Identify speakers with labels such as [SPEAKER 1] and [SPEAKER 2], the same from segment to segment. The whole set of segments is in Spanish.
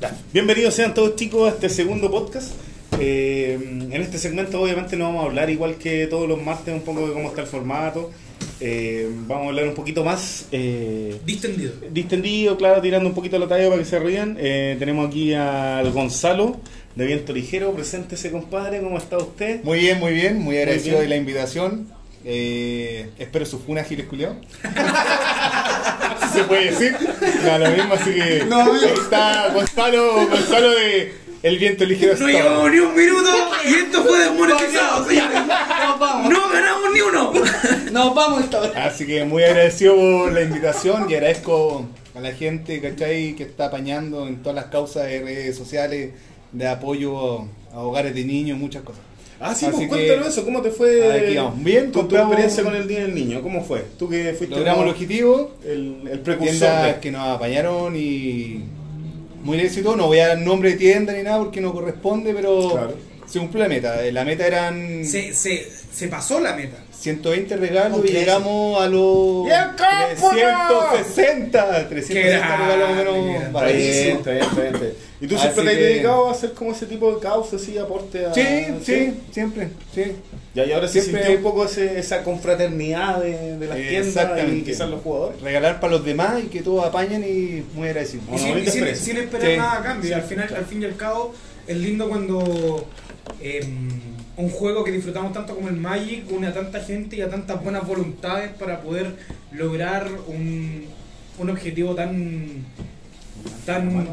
[SPEAKER 1] Ya. Bienvenidos sean todos chicos a este segundo podcast. Eh, en este segmento obviamente no vamos a hablar igual que todos los martes un poco de cómo está el formato. Eh, vamos a hablar un poquito más eh,
[SPEAKER 2] Distendido.
[SPEAKER 1] distendido, claro, tirando un poquito la talla para que se rían. Eh, tenemos aquí al Gonzalo de Viento Ligero. Preséntese, compadre, ¿cómo está usted?
[SPEAKER 3] Muy bien, muy bien, muy agradecido
[SPEAKER 1] bien.
[SPEAKER 3] de la invitación. Eh, espero su funa, Giles. se puede decir. No, lo mismo, así que.
[SPEAKER 2] No, amigo.
[SPEAKER 3] ahí está Gonzalo, Gonzalo de El Viento Ligero.
[SPEAKER 2] No llevamos ni un minuto y esto fue desmonetizado, señores.
[SPEAKER 4] Nos vamos.
[SPEAKER 2] No ganamos ni uno.
[SPEAKER 4] Nos vamos esta.
[SPEAKER 3] Así que muy agradecido por la invitación y agradezco a la gente, ¿cachai? Que está apañando en todas las causas de redes sociales de apoyo a hogares de niños, muchas cosas.
[SPEAKER 1] Ah, sí,
[SPEAKER 3] Así
[SPEAKER 1] pues
[SPEAKER 3] que-
[SPEAKER 1] cuéntanos eso. ¿Cómo te fue
[SPEAKER 3] Aquí vamos. Bien,
[SPEAKER 1] tu, tu experiencia con el Día del Niño? ¿Cómo fue? Tú que fuiste
[SPEAKER 3] Logramos el objetivo.
[SPEAKER 1] el, el precursor
[SPEAKER 3] tiendas
[SPEAKER 1] de...
[SPEAKER 3] que nos apañaron y muy éxito. No voy a dar nombre de tienda ni nada porque no corresponde, pero
[SPEAKER 1] Claro.
[SPEAKER 3] se cumplió la meta. La meta eran
[SPEAKER 2] Se, se, se pasó la meta.
[SPEAKER 3] 120 regalos y llegamos a los
[SPEAKER 1] ¡Bien, cápula!
[SPEAKER 3] 360. 360 regalos más o
[SPEAKER 2] grande,
[SPEAKER 3] menos. baratos.
[SPEAKER 1] bien, está bien, está bien. ¿Y tú siempre
[SPEAKER 3] Así
[SPEAKER 1] te has dedicado a hacer como ese tipo de causas y aporte a...
[SPEAKER 3] Sí, sí, siempre. Sí.
[SPEAKER 1] Ya, y ahora se
[SPEAKER 3] Siempre-
[SPEAKER 1] sintió un poco ese- esa confraternidad de, de las tiendas y quizás los jugadores.
[SPEAKER 3] Regalar para los demás y que todos apañen y muy agradecido.
[SPEAKER 2] Y
[SPEAKER 1] Bueno,
[SPEAKER 2] sin, y sin- sin esperar
[SPEAKER 3] Sí.
[SPEAKER 2] nada a cambio.
[SPEAKER 3] Sí,
[SPEAKER 2] al final,
[SPEAKER 3] claro.
[SPEAKER 2] al fin y al cabo, es lindo cuando em, un juego que disfrutamos tanto como el Magic une a tanta gente y a tantas buenas voluntades para poder lograr un, un objetivo tan tan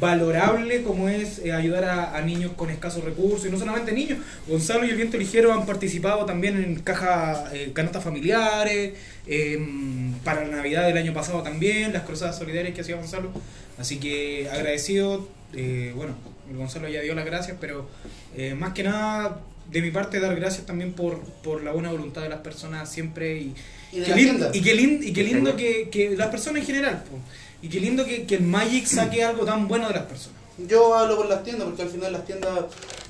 [SPEAKER 2] valorable como es eh, ayudar a, niños con escasos recursos. Y no solamente niños Gonzalo y el Viento Ligero han participado también en caja eh, canastas familiares em, para la Navidad del año pasado también las cruzadas solidarias que hacía Gonzalo. Así que agradecido eh, bueno Gonzalo ya dio las gracias pero eh, más que nada de mi parte dar gracias también por, por la buena voluntad de las personas siempre y,
[SPEAKER 4] Y
[SPEAKER 2] qué
[SPEAKER 4] la
[SPEAKER 2] lin-
[SPEAKER 4] tienda.
[SPEAKER 2] y qué lin- y qué lindo que, que las personas en general po. y qué lindo que, que el Magic saque algo tan bueno de las personas
[SPEAKER 4] Yo hablo por las tiendas porque al final las tiendas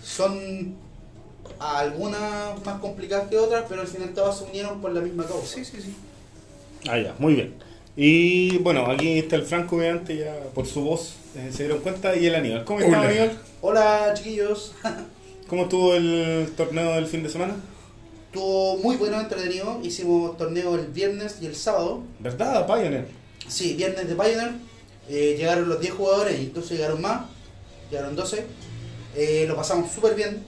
[SPEAKER 4] son algunas más complicadas que otras, pero al final todas se unieron por la misma causa.
[SPEAKER 2] sí sí sí
[SPEAKER 1] Ah, ya, muy bien. Y bueno, aquí está el Franco, obviamente, ya por su voz eh, se dieron cuenta, y el Aníbal. ¿Cómo está. Aníbal?
[SPEAKER 4] Hola chiquillos,
[SPEAKER 1] ¿Cómo estuvo el torneo del fin de semana?
[SPEAKER 4] estuvo muy bueno, entretenido. Hicimos torneo el viernes y el sábado.
[SPEAKER 1] ¿Verdad, Pioneer?
[SPEAKER 4] Sí, viernes de Pioneer. Eh, llegaron los 10 jugadores y entonces llegaron más. Llegaron 12. Eh, lo pasamos súper bien,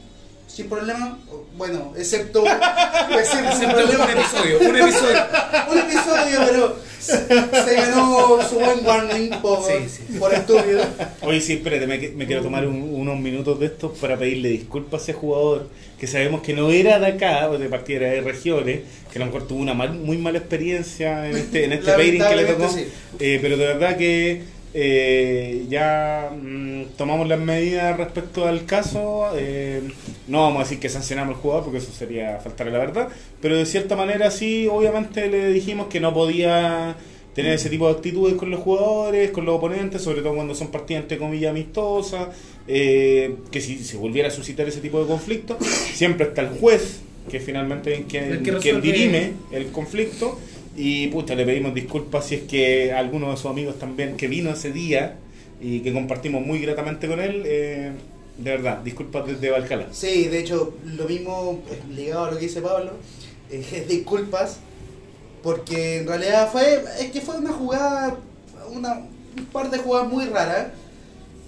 [SPEAKER 4] sin problema. Bueno, excepto. Excepto
[SPEAKER 2] un episodio un episodio
[SPEAKER 4] un episodio, pero se ganó su buen warning por,
[SPEAKER 2] Sí, sí.
[SPEAKER 4] por estúpido.
[SPEAKER 1] Oye, sí, espérate, me, me quiero tomar un- unos minutos de estos para pedirle disculpas a ese jugador que sabemos que no era de acá, de partida era de regiones, que a lo mejor tuvo una mal- muy mala experiencia en este, en este pairing que le tocó. Eh, pero de verdad que eh, ya mm, tomamos las medidas respecto al caso. eh, no vamos a decir que sancionamos al jugador porque eso sería faltar a la verdad. Pero de cierta manera sí, obviamente le dijimos que no podía tener ese tipo de actitudes con los jugadores, con los oponentes, sobre todo cuando son partidas entre comillas amistosas. eh, que si se volviera a suscitar ese tipo de conflicto, siempre está el juez, que finalmente es quien,
[SPEAKER 2] El que
[SPEAKER 1] quien dirime el conflicto. Y pucha, le pedimos disculpas si es que alguno de sus amigos también que vino ese día y que compartimos muy gratamente con él, eh, de verdad, disculpas desde Valhalla.
[SPEAKER 4] Sí, de hecho, lo mismo eh, ligado a lo que dice Pablo, eh, es disculpas, porque en realidad fue, es que fue una jugada, una, un par de jugadas muy raras,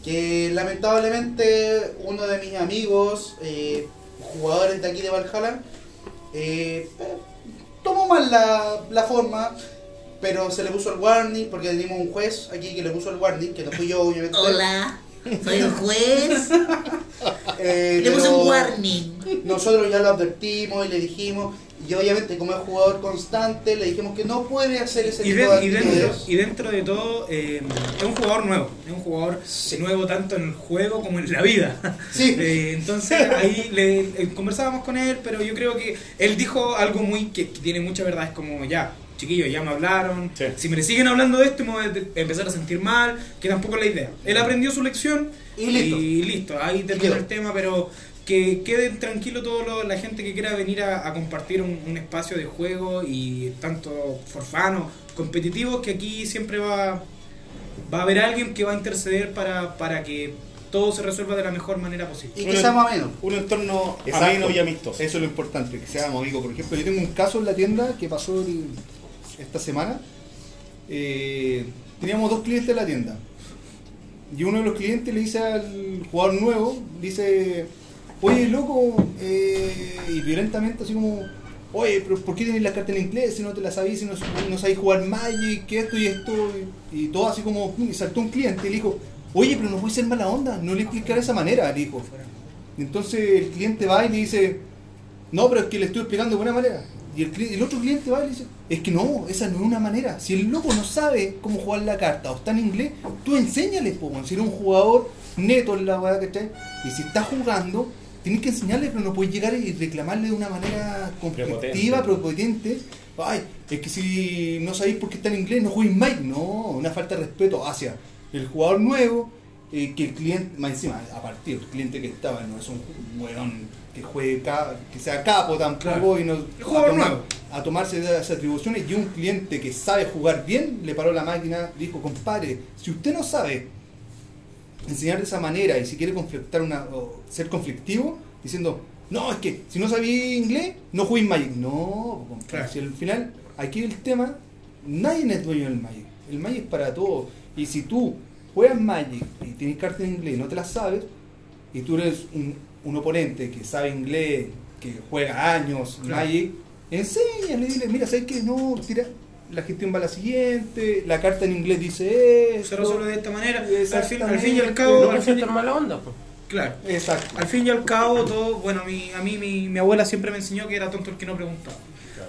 [SPEAKER 4] que lamentablemente uno de mis amigos, eh, jugadores de aquí de Valhalla, eh, tomó mal la, la forma, pero se le puso el warning, porque teníamos un juez aquí que le puso el warning, que no fui yo obviamente.
[SPEAKER 5] Hola, soy el juez.
[SPEAKER 4] Eh,
[SPEAKER 5] Le puse un warning.
[SPEAKER 4] nosotros ya lo advertimos y le dijimos, y obviamente como es jugador constante, le dijimos que no puede hacer ese
[SPEAKER 2] y,
[SPEAKER 4] tipo
[SPEAKER 2] de-
[SPEAKER 4] de
[SPEAKER 2] y dentro, y dentro de todo eh, es un jugador nuevo es un jugador nuevo tanto en el juego como en la vida
[SPEAKER 4] Sí.
[SPEAKER 2] Eh, entonces ahí le, eh, conversábamos con él pero yo creo que él dijo algo muy que, que tiene mucha verdad es como ya chiquillos ya me hablaron
[SPEAKER 1] Sí.
[SPEAKER 2] si me siguen hablando de esto me voy a empezar a sentir mal que tampoco es la idea él aprendió su lección
[SPEAKER 4] Y listo.
[SPEAKER 2] y listo, ahí
[SPEAKER 4] quedó.
[SPEAKER 2] termina el tema pero que queden tranquilo toda la gente que quiera venir a, a compartir un, un espacio de juego y tanto forfano, competitivo, que aquí siempre va, va a haber alguien que va a interceder para, para que todo se resuelva de la mejor manera posible.
[SPEAKER 4] Y que sea más o menos.
[SPEAKER 1] Un entorno
[SPEAKER 3] Exacto.
[SPEAKER 1] ameno y amistoso.
[SPEAKER 3] Eso es lo importante, que seamos amigos. Por ejemplo, yo tengo un caso en la tienda que pasó el- esta semana. Eh, teníamos dos clientes en la tienda. Y uno de los clientes le dice al jugador nuevo, dice, oye loco, eh, y violentamente así como, oye, pero ¿por qué tienes las cartas en inglés si no te las sabéis, si no, no sabéis jugar Magic, que esto y esto? Y, todo así como, y saltó un cliente y le dijo, oye, pero no puede ser mala onda, no le explicar de esa manera, le dijo. Entonces el cliente va y le dice, no, pero es que le estoy explicando de buena manera. Y el, el otro cliente va y le dice, es que no, esa no es una manera. Si el loco no sabe cómo jugar la carta o está en inglés, tú enséñale, si eres un jugador neto en la weá, ¿cachai? Y si está jugando, tienes que enseñarle, pero no puedes llegar y reclamarle de una manera conflictiva, prepotente. Ay, es que si no sabéis por qué está en inglés, no juegues Mike. No, una falta de respeto hacia el jugador nuevo, eh, que el cliente, más encima, a partir el cliente que estaba, no es un weón que juegue, que sea capo tampoco
[SPEAKER 2] Claro.
[SPEAKER 3] y no
[SPEAKER 2] El jugador
[SPEAKER 3] a, tomar-
[SPEAKER 2] nuevo.
[SPEAKER 3] a tomarse de esas atribuciones y un cliente que sabe jugar bien le paró la máquina, dijo, compadre, si usted no sabe enseñar de esa manera y si quiere conflictar una, o ser conflictivo, diciendo, no, es que si no sabía inglés, no juegues Magic. No,
[SPEAKER 2] Claro.
[SPEAKER 3] si al final, aquí el tema, nadie es dueño del Magic. El Magic es para todos. Y si tú juegas Magic y tienes cartas en inglés y no te las sabes, y tú eres un, un oponente que sabe inglés, que juega años
[SPEAKER 2] Claro.
[SPEAKER 3] Magic, enséñale, dile, mira, ¿sabes qué? No, tira, la gestión va a la siguiente, la carta en inglés dice esto.
[SPEAKER 2] Se resuelve de esta manera. Al fin, al
[SPEAKER 3] Exactamente.
[SPEAKER 2] fin y al
[SPEAKER 3] No,
[SPEAKER 2] cabo,
[SPEAKER 6] No
[SPEAKER 2] al fin,
[SPEAKER 6] mala onda, pues.
[SPEAKER 2] claro.
[SPEAKER 3] Exacto.
[SPEAKER 2] Al fin y al cabo, todo, bueno, mi- a mí mi, mi abuela siempre me enseñó que era tonto el que no preguntaba.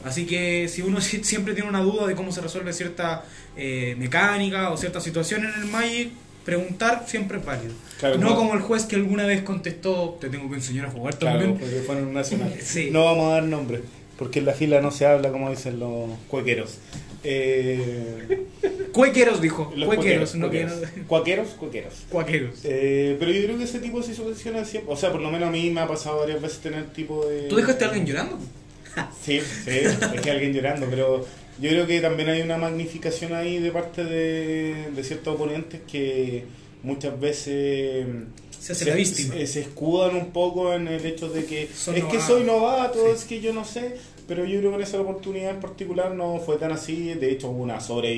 [SPEAKER 2] Así que si uno si- siempre tiene una duda de cómo se resuelve cierta eh, mecánica o cierta situación en el Magic, preguntar siempre es válido.
[SPEAKER 1] Claro,
[SPEAKER 2] no
[SPEAKER 1] como-
[SPEAKER 2] como el juez que alguna vez contestó, te tengo que enseñar a jugar
[SPEAKER 1] Claro,
[SPEAKER 2] también.
[SPEAKER 1] porque fue en un nacional.
[SPEAKER 2] Sí.
[SPEAKER 1] No vamos a dar nombre, porque en la fila no se habla como dicen los cuequeros. Eh,
[SPEAKER 2] Cuequeros, dijo.
[SPEAKER 1] los
[SPEAKER 2] Cuequeros, no que
[SPEAKER 1] cuequeros. Cuaqueros, cuequeros.
[SPEAKER 2] Cuaqueros.
[SPEAKER 1] Eh, pero yo creo que ese tipo de situaciones siempre, o sea, por lo menos a mí me ha pasado varias veces tener tipo de...
[SPEAKER 2] ¿Tú dejaste a alguien llorando?
[SPEAKER 1] Sí, sí, dejé a alguien llorando, pero yo creo que también hay una magnificación ahí de parte de, de ciertos oponentes que muchas veces
[SPEAKER 2] Se hace la víctima.
[SPEAKER 1] se, se escudan un poco en el hecho de que
[SPEAKER 2] Son
[SPEAKER 1] es que soy novato,
[SPEAKER 2] Sí.
[SPEAKER 1] es que yo no sé, pero yo creo que en esa oportunidad en particular no fue tan así, de hecho hubo una sobre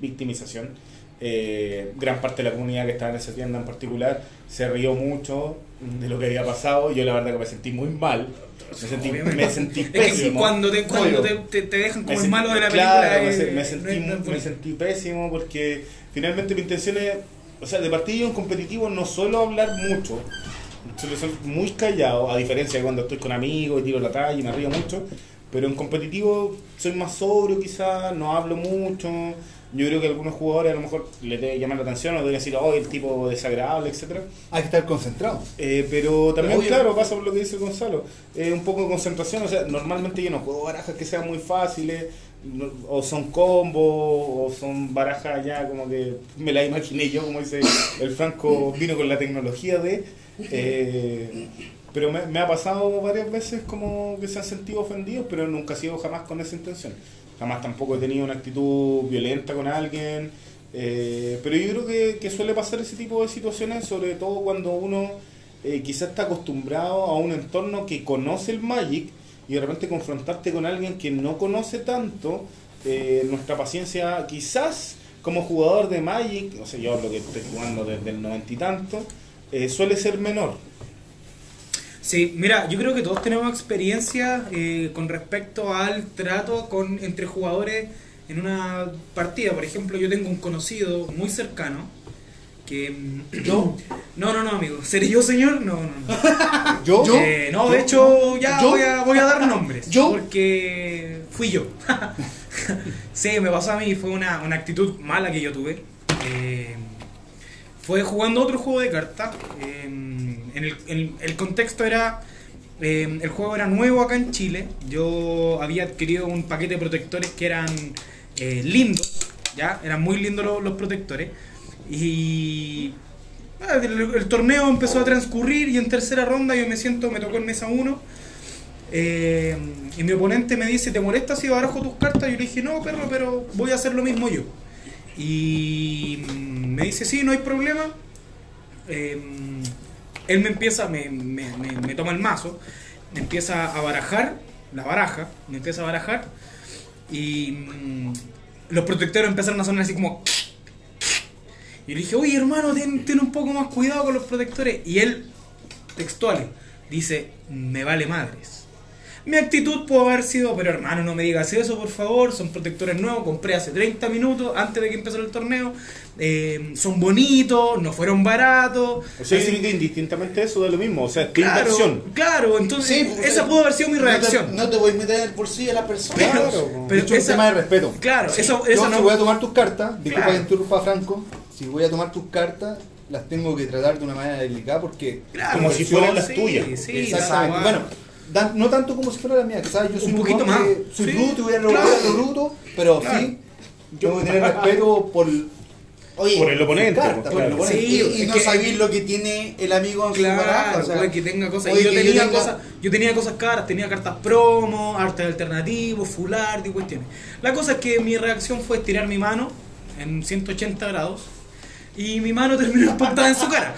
[SPEAKER 1] victimización. Eh, gran parte de la comunidad que estaba en esa tienda en particular se rió mucho de lo que había pasado. Yo la verdad que me sentí muy mal. Me sentí, me sentí pésimo.
[SPEAKER 2] cuando te, cuando te, te, te dejan como
[SPEAKER 1] Me
[SPEAKER 2] el
[SPEAKER 1] sentí-
[SPEAKER 2] malo de la película.
[SPEAKER 1] claro,
[SPEAKER 2] eh,
[SPEAKER 1] me sentí,
[SPEAKER 2] no es
[SPEAKER 1] me sentí pésimo porque finalmente mi intención es, o sea, de partida en competitivo no suelo hablar mucho, suelo ser muy callado, a diferencia de cuando estoy con amigos y tiro la talla y me río mucho, pero en competitivo soy más sobrio quizás, no hablo mucho. Yo creo que algunos jugadores a lo mejor les debe llamar la atención o deben decir, oh, el tipo desagradable, etcétera
[SPEAKER 3] Hay que estar concentrado.
[SPEAKER 1] eh, pero también,
[SPEAKER 3] Obvio.
[SPEAKER 1] claro, pasa por lo que dice Gonzalo. eh, un poco de concentración. O sea, normalmente yo no juego barajas que sean muy fáciles, o son combos, o son barajas ya como que me la imaginé yo, como dice el Franco, vino con la tecnología de. Eh, pero me, ha pasado varias veces como que se han sentido ofendidos, pero nunca ha sido jamás con esa intención. Jamás tampoco he tenido una actitud violenta con alguien. eh, pero yo creo que, suele pasar ese tipo de situaciones, sobre todo cuando uno eh, quizás está acostumbrado a un entorno que conoce el Magic y de repente confrontarte con alguien que no conoce tanto, nuestra paciencia quizás como jugador de Magic, no sé, yo lo que estoy jugando desde el noventa y tanto, eh, suele ser menor.
[SPEAKER 2] Sí, mira, yo creo que todos tenemos experiencia eh, con respecto al trato con entre jugadores en una partida. Por ejemplo, yo tengo un conocido muy cercano que... mm,
[SPEAKER 3] Yo,
[SPEAKER 2] No, no, no, amigo. ¿Seré yo, señor? No, no, no.
[SPEAKER 3] yo,
[SPEAKER 2] Eh, no, de hecho, ya voy, a, voy a dar nombres.
[SPEAKER 3] yo-
[SPEAKER 2] Porque fui yo. sí, me pasó a mí. Fue una, una actitud mala que yo tuve. Eh, fue jugando otro juego de cartas. eh, en el, contexto era. eh, el juego era nuevo acá en Chile. Yo había adquirido un paquete de protectores que eran eh, lindos. ¿ya? Eran muy lindos los, protectores. Y. ah, El, torneo empezó a transcurrir y en tercera ronda yo me siento, me tocó en mesa 1. eh, y mi oponente me dice, ¿te molesta si barajo tus cartas? Yo le dije, no, perro, pero voy a hacer lo mismo yo. Y me dice, sí, no hay problema. Eh, él me empieza, me, me- me- me toma el mazo, me empieza a barajar, la baraja, me empieza a barajar. Y mm, los protectores empezaron a sonar así como... Y le dije, oye hermano, ten, ten un poco más cuidado con los protectores. Y él, textual, dice, me vale madres. Mi actitud pudo haber sido, pero hermano, no me digas eso, por favor. Son protectores nuevos, compré hace 30 minutos antes de que empezara el torneo. Eh, son bonitos, no fueron baratos.
[SPEAKER 1] O sea,
[SPEAKER 2] Así-
[SPEAKER 1] yo que indistintamente eso da lo mismo. O sea, es
[SPEAKER 2] claro,
[SPEAKER 1] inversión.
[SPEAKER 2] claro, entonces
[SPEAKER 4] Sí,
[SPEAKER 2] esa pudo haber sido mi
[SPEAKER 4] no te-
[SPEAKER 2] reacción.
[SPEAKER 4] No te, voy a meter en el bolsillo de la persona.
[SPEAKER 2] pero,
[SPEAKER 1] Claro,
[SPEAKER 2] pero
[SPEAKER 3] de hecho, es un tema de respeto.
[SPEAKER 2] Claro, eso,
[SPEAKER 3] Yo,
[SPEAKER 2] eso
[SPEAKER 3] si
[SPEAKER 2] no.
[SPEAKER 3] voy a tomar tus cartas, disculpa
[SPEAKER 2] Claro.
[SPEAKER 3] que interrumpa Franco, si voy a tomar tus cartas, las tengo que tratar de una manera delicada porque...
[SPEAKER 2] Claro,
[SPEAKER 1] como si fueran las
[SPEAKER 2] sí,
[SPEAKER 1] tuyas.
[SPEAKER 2] Sí,
[SPEAKER 3] Exactamente. Bueno, no tanto como si fuera la mía, que sabes, yo soy
[SPEAKER 2] Un poquito
[SPEAKER 3] que
[SPEAKER 2] más.
[SPEAKER 3] soy
[SPEAKER 2] Sí,
[SPEAKER 3] bruto y voy a lo,
[SPEAKER 2] claro.
[SPEAKER 3] a lo bruto, pero
[SPEAKER 2] Claro.
[SPEAKER 3] sí, tengo que tener respeto por...
[SPEAKER 4] Oye,
[SPEAKER 1] Por el oponente.
[SPEAKER 3] carta, por el
[SPEAKER 1] claro.
[SPEAKER 3] oponente.
[SPEAKER 4] y, no
[SPEAKER 2] que-
[SPEAKER 4] sabéis lo que tiene el amigo en su baraja.
[SPEAKER 2] Claro,
[SPEAKER 4] o sea,
[SPEAKER 2] puede que tenga cosas. yo
[SPEAKER 4] que
[SPEAKER 2] tenía
[SPEAKER 4] tenga-
[SPEAKER 2] cosas, yo tenía cosas caras, tenía cartas promo, arte alternativo, full art y cuestiones. La cosa es que mi reacción fue estirar mi mano en 180 grados y mi mano terminó impactada en su cara.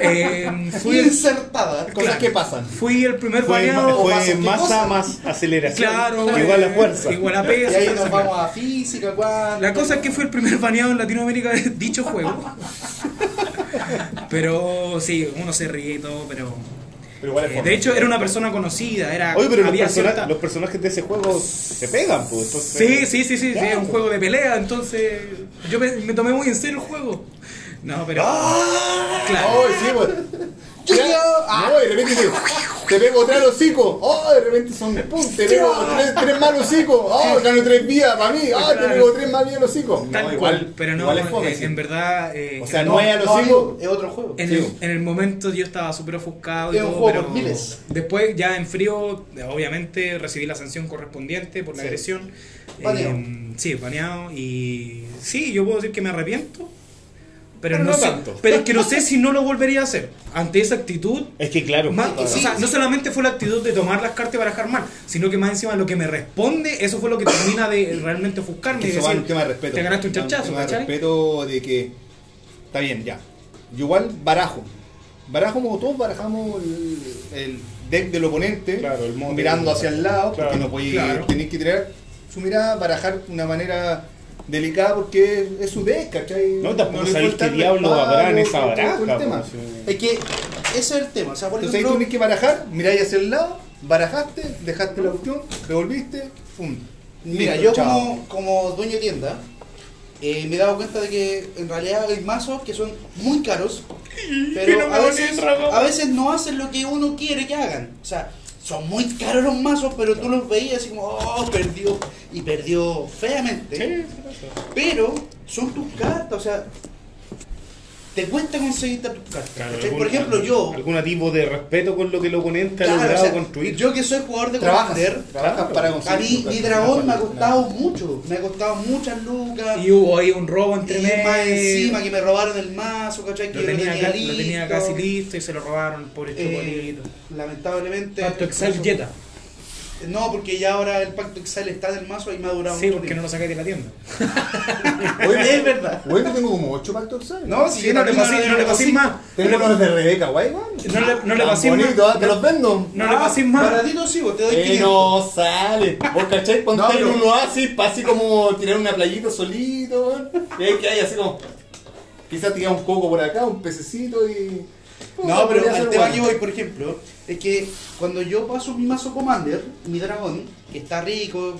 [SPEAKER 2] Eh, fui,
[SPEAKER 4] insertada.
[SPEAKER 3] Cosas
[SPEAKER 2] Claro.
[SPEAKER 3] que pasan.
[SPEAKER 2] fui el primer
[SPEAKER 1] Fue,
[SPEAKER 2] baneado.
[SPEAKER 1] fue
[SPEAKER 4] ¿qué
[SPEAKER 1] masa
[SPEAKER 4] cosa?
[SPEAKER 1] más aceleración.
[SPEAKER 2] Claro,
[SPEAKER 1] igual a fuerza.
[SPEAKER 2] Igual a
[SPEAKER 4] Y
[SPEAKER 2] peso.
[SPEAKER 4] ahí
[SPEAKER 2] fuerza,
[SPEAKER 4] nos
[SPEAKER 2] claro.
[SPEAKER 4] vamos a física, cuánto.
[SPEAKER 2] La cosa es que fue el primer baneado en Latinoamérica de dicho juego. Pero sí, uno se ríe y todo, pero.
[SPEAKER 3] Pero igual es
[SPEAKER 2] eh, de hecho, era una persona conocida. Era,
[SPEAKER 1] Oye, pero los,
[SPEAKER 2] había
[SPEAKER 1] persona-
[SPEAKER 2] cierta-
[SPEAKER 1] los personajes de ese juego se pegan, pues. Entonces,
[SPEAKER 2] Sí, sí, sí, sí, sí, es un
[SPEAKER 1] pues.
[SPEAKER 2] juego de pelea, entonces yo me, me tomé muy en serio el juego. No, pero... Claro.
[SPEAKER 3] ¡Oh, sí, pues! Ya,
[SPEAKER 4] ah.
[SPEAKER 3] No, y de repente te, te pego tres hocico. ¡Oh, de repente son pum! Te pego tres, tres mal hocico. ¡Oh, gano tres vías para mí! ¡Ah, te pego tres mal vías al hocico!
[SPEAKER 2] Tal
[SPEAKER 3] No,
[SPEAKER 2] cual,
[SPEAKER 3] igual,
[SPEAKER 2] pero no,
[SPEAKER 3] igual es fome,
[SPEAKER 2] eh,
[SPEAKER 3] sí.
[SPEAKER 2] en verdad... eh,
[SPEAKER 3] O sea,
[SPEAKER 2] no,
[SPEAKER 3] no es a los
[SPEAKER 4] no,
[SPEAKER 3] hocico.
[SPEAKER 4] amigo, es otro juego.
[SPEAKER 2] en,
[SPEAKER 3] sí.
[SPEAKER 2] el, en el momento yo estaba súper ofuscado y
[SPEAKER 4] Es un
[SPEAKER 2] todo,
[SPEAKER 4] juego
[SPEAKER 2] pero
[SPEAKER 4] miles.
[SPEAKER 2] después ya en frío, obviamente recibí la sanción correspondiente por la
[SPEAKER 4] Sí.
[SPEAKER 2] agresión.
[SPEAKER 4] Baneado.
[SPEAKER 2] Eh, sí, baneado y sí, yo puedo decir que me arrepiento. Pero,
[SPEAKER 1] Pero
[SPEAKER 2] no,
[SPEAKER 1] no
[SPEAKER 2] sé,
[SPEAKER 1] tanto.
[SPEAKER 2] pero es que no sé si no lo volvería a hacer. Ante esa actitud,
[SPEAKER 1] Es que claro.
[SPEAKER 2] Más-
[SPEAKER 1] claro.
[SPEAKER 2] o sea, no solamente fue la actitud de tomar las cartas y barajar mal, sino que más encima lo que me responde, eso fue lo que termina de realmente ofuscarme. y
[SPEAKER 3] Eso va
[SPEAKER 2] decir,
[SPEAKER 3] en un tema de respeto.
[SPEAKER 2] Te ganaste un
[SPEAKER 3] Va
[SPEAKER 2] chachazo,
[SPEAKER 3] tema de
[SPEAKER 2] ¿cachai?
[SPEAKER 3] respeto de que. Está bien, ya. Yo igual barajo. Barajo como todos barajamos el, el deck del oponente,
[SPEAKER 1] Claro, el
[SPEAKER 3] mirando hacia el lado,
[SPEAKER 1] Claro,
[SPEAKER 3] porque no podéis, tenéis que tirar su mirada, barajar de una manera delicada porque es su deck, ¿cachai?
[SPEAKER 1] No, tampoco
[SPEAKER 3] le
[SPEAKER 1] sabéis qué diablo habrá en esa baraja.
[SPEAKER 4] Es que ese es el tema. O sea, por
[SPEAKER 3] Entonces ahí
[SPEAKER 4] ejemplo,
[SPEAKER 3] tú tenés que barajar, miráis hacia el lado, barajaste, dejaste la opción, devolviste, pum.
[SPEAKER 4] Mira,
[SPEAKER 3] Listo,
[SPEAKER 4] yo
[SPEAKER 3] chao.
[SPEAKER 4] como, como dueño de tienda eh, me he dado cuenta de que en realidad hay mazos que son muy caros, pero
[SPEAKER 2] no
[SPEAKER 4] a, veces, a veces no hacen lo que uno quiere que hagan. O sea, son muy caros los mazos, pero tú los veías así como, oh, perdió. Y perdió feamente. Pero son tus cartas, o sea, te cuesta conseguirte tus cartas.
[SPEAKER 1] Claro,
[SPEAKER 4] Por ejemplo, yo,
[SPEAKER 1] Algún tipo de respeto con lo que el oponente ha
[SPEAKER 4] claro,
[SPEAKER 1] logrado
[SPEAKER 4] o sea,
[SPEAKER 1] construir.
[SPEAKER 4] yo que soy jugador de
[SPEAKER 3] Trabajas,
[SPEAKER 4] Commander,
[SPEAKER 3] trabajas
[SPEAKER 1] Claro.
[SPEAKER 3] para
[SPEAKER 4] a
[SPEAKER 3] conseguir.
[SPEAKER 4] mí mi dragón me ha costado mucho, me ha costado muchas lucas.
[SPEAKER 2] Y hubo ahí un robo entre
[SPEAKER 4] Y
[SPEAKER 2] medio.
[SPEAKER 4] más encima que me robaron el mazo, ¿cachai? Que
[SPEAKER 2] lo tenía,
[SPEAKER 4] tenía,
[SPEAKER 2] lo tenía
[SPEAKER 4] listo.
[SPEAKER 2] casi listo y se lo robaron por el
[SPEAKER 4] Eh,
[SPEAKER 2] chocolito.
[SPEAKER 4] lamentablemente.
[SPEAKER 2] Pacto Excel Jetta.
[SPEAKER 4] No, porque ya ahora el pacto Excel está en el mazo y me ha durado
[SPEAKER 2] Sí, porque no
[SPEAKER 4] tiempo.
[SPEAKER 2] lo saqué de la tienda.
[SPEAKER 3] Oye,
[SPEAKER 4] Es verdad.
[SPEAKER 3] Yo tengo como 8 pactos, ¿sabes?
[SPEAKER 4] No, si
[SPEAKER 2] Sí, no le no le
[SPEAKER 4] cinco.
[SPEAKER 2] más. No
[SPEAKER 3] Tengo unos de Rebeca, güey.
[SPEAKER 2] no le, no le
[SPEAKER 3] Tan
[SPEAKER 2] pasé
[SPEAKER 3] bonito,
[SPEAKER 2] más.
[SPEAKER 3] ¿ah? Te los vendo.
[SPEAKER 2] No le pasé más.
[SPEAKER 4] Baratito sí, vos te doy
[SPEAKER 3] Eh,
[SPEAKER 4] 500.
[SPEAKER 3] no sale. ¿Vos cachai? Cuando
[SPEAKER 4] No,
[SPEAKER 3] estás en
[SPEAKER 4] pero-
[SPEAKER 3] un oasis, para así como tirar una playita solito, weón. Y ahí que hay así como. Quizás queda un coco por acá, un pececito y.
[SPEAKER 4] No, pero el tema que voy, por ejemplo, es que cuando yo paso mi mazo Commander, mi dragón, que está rico,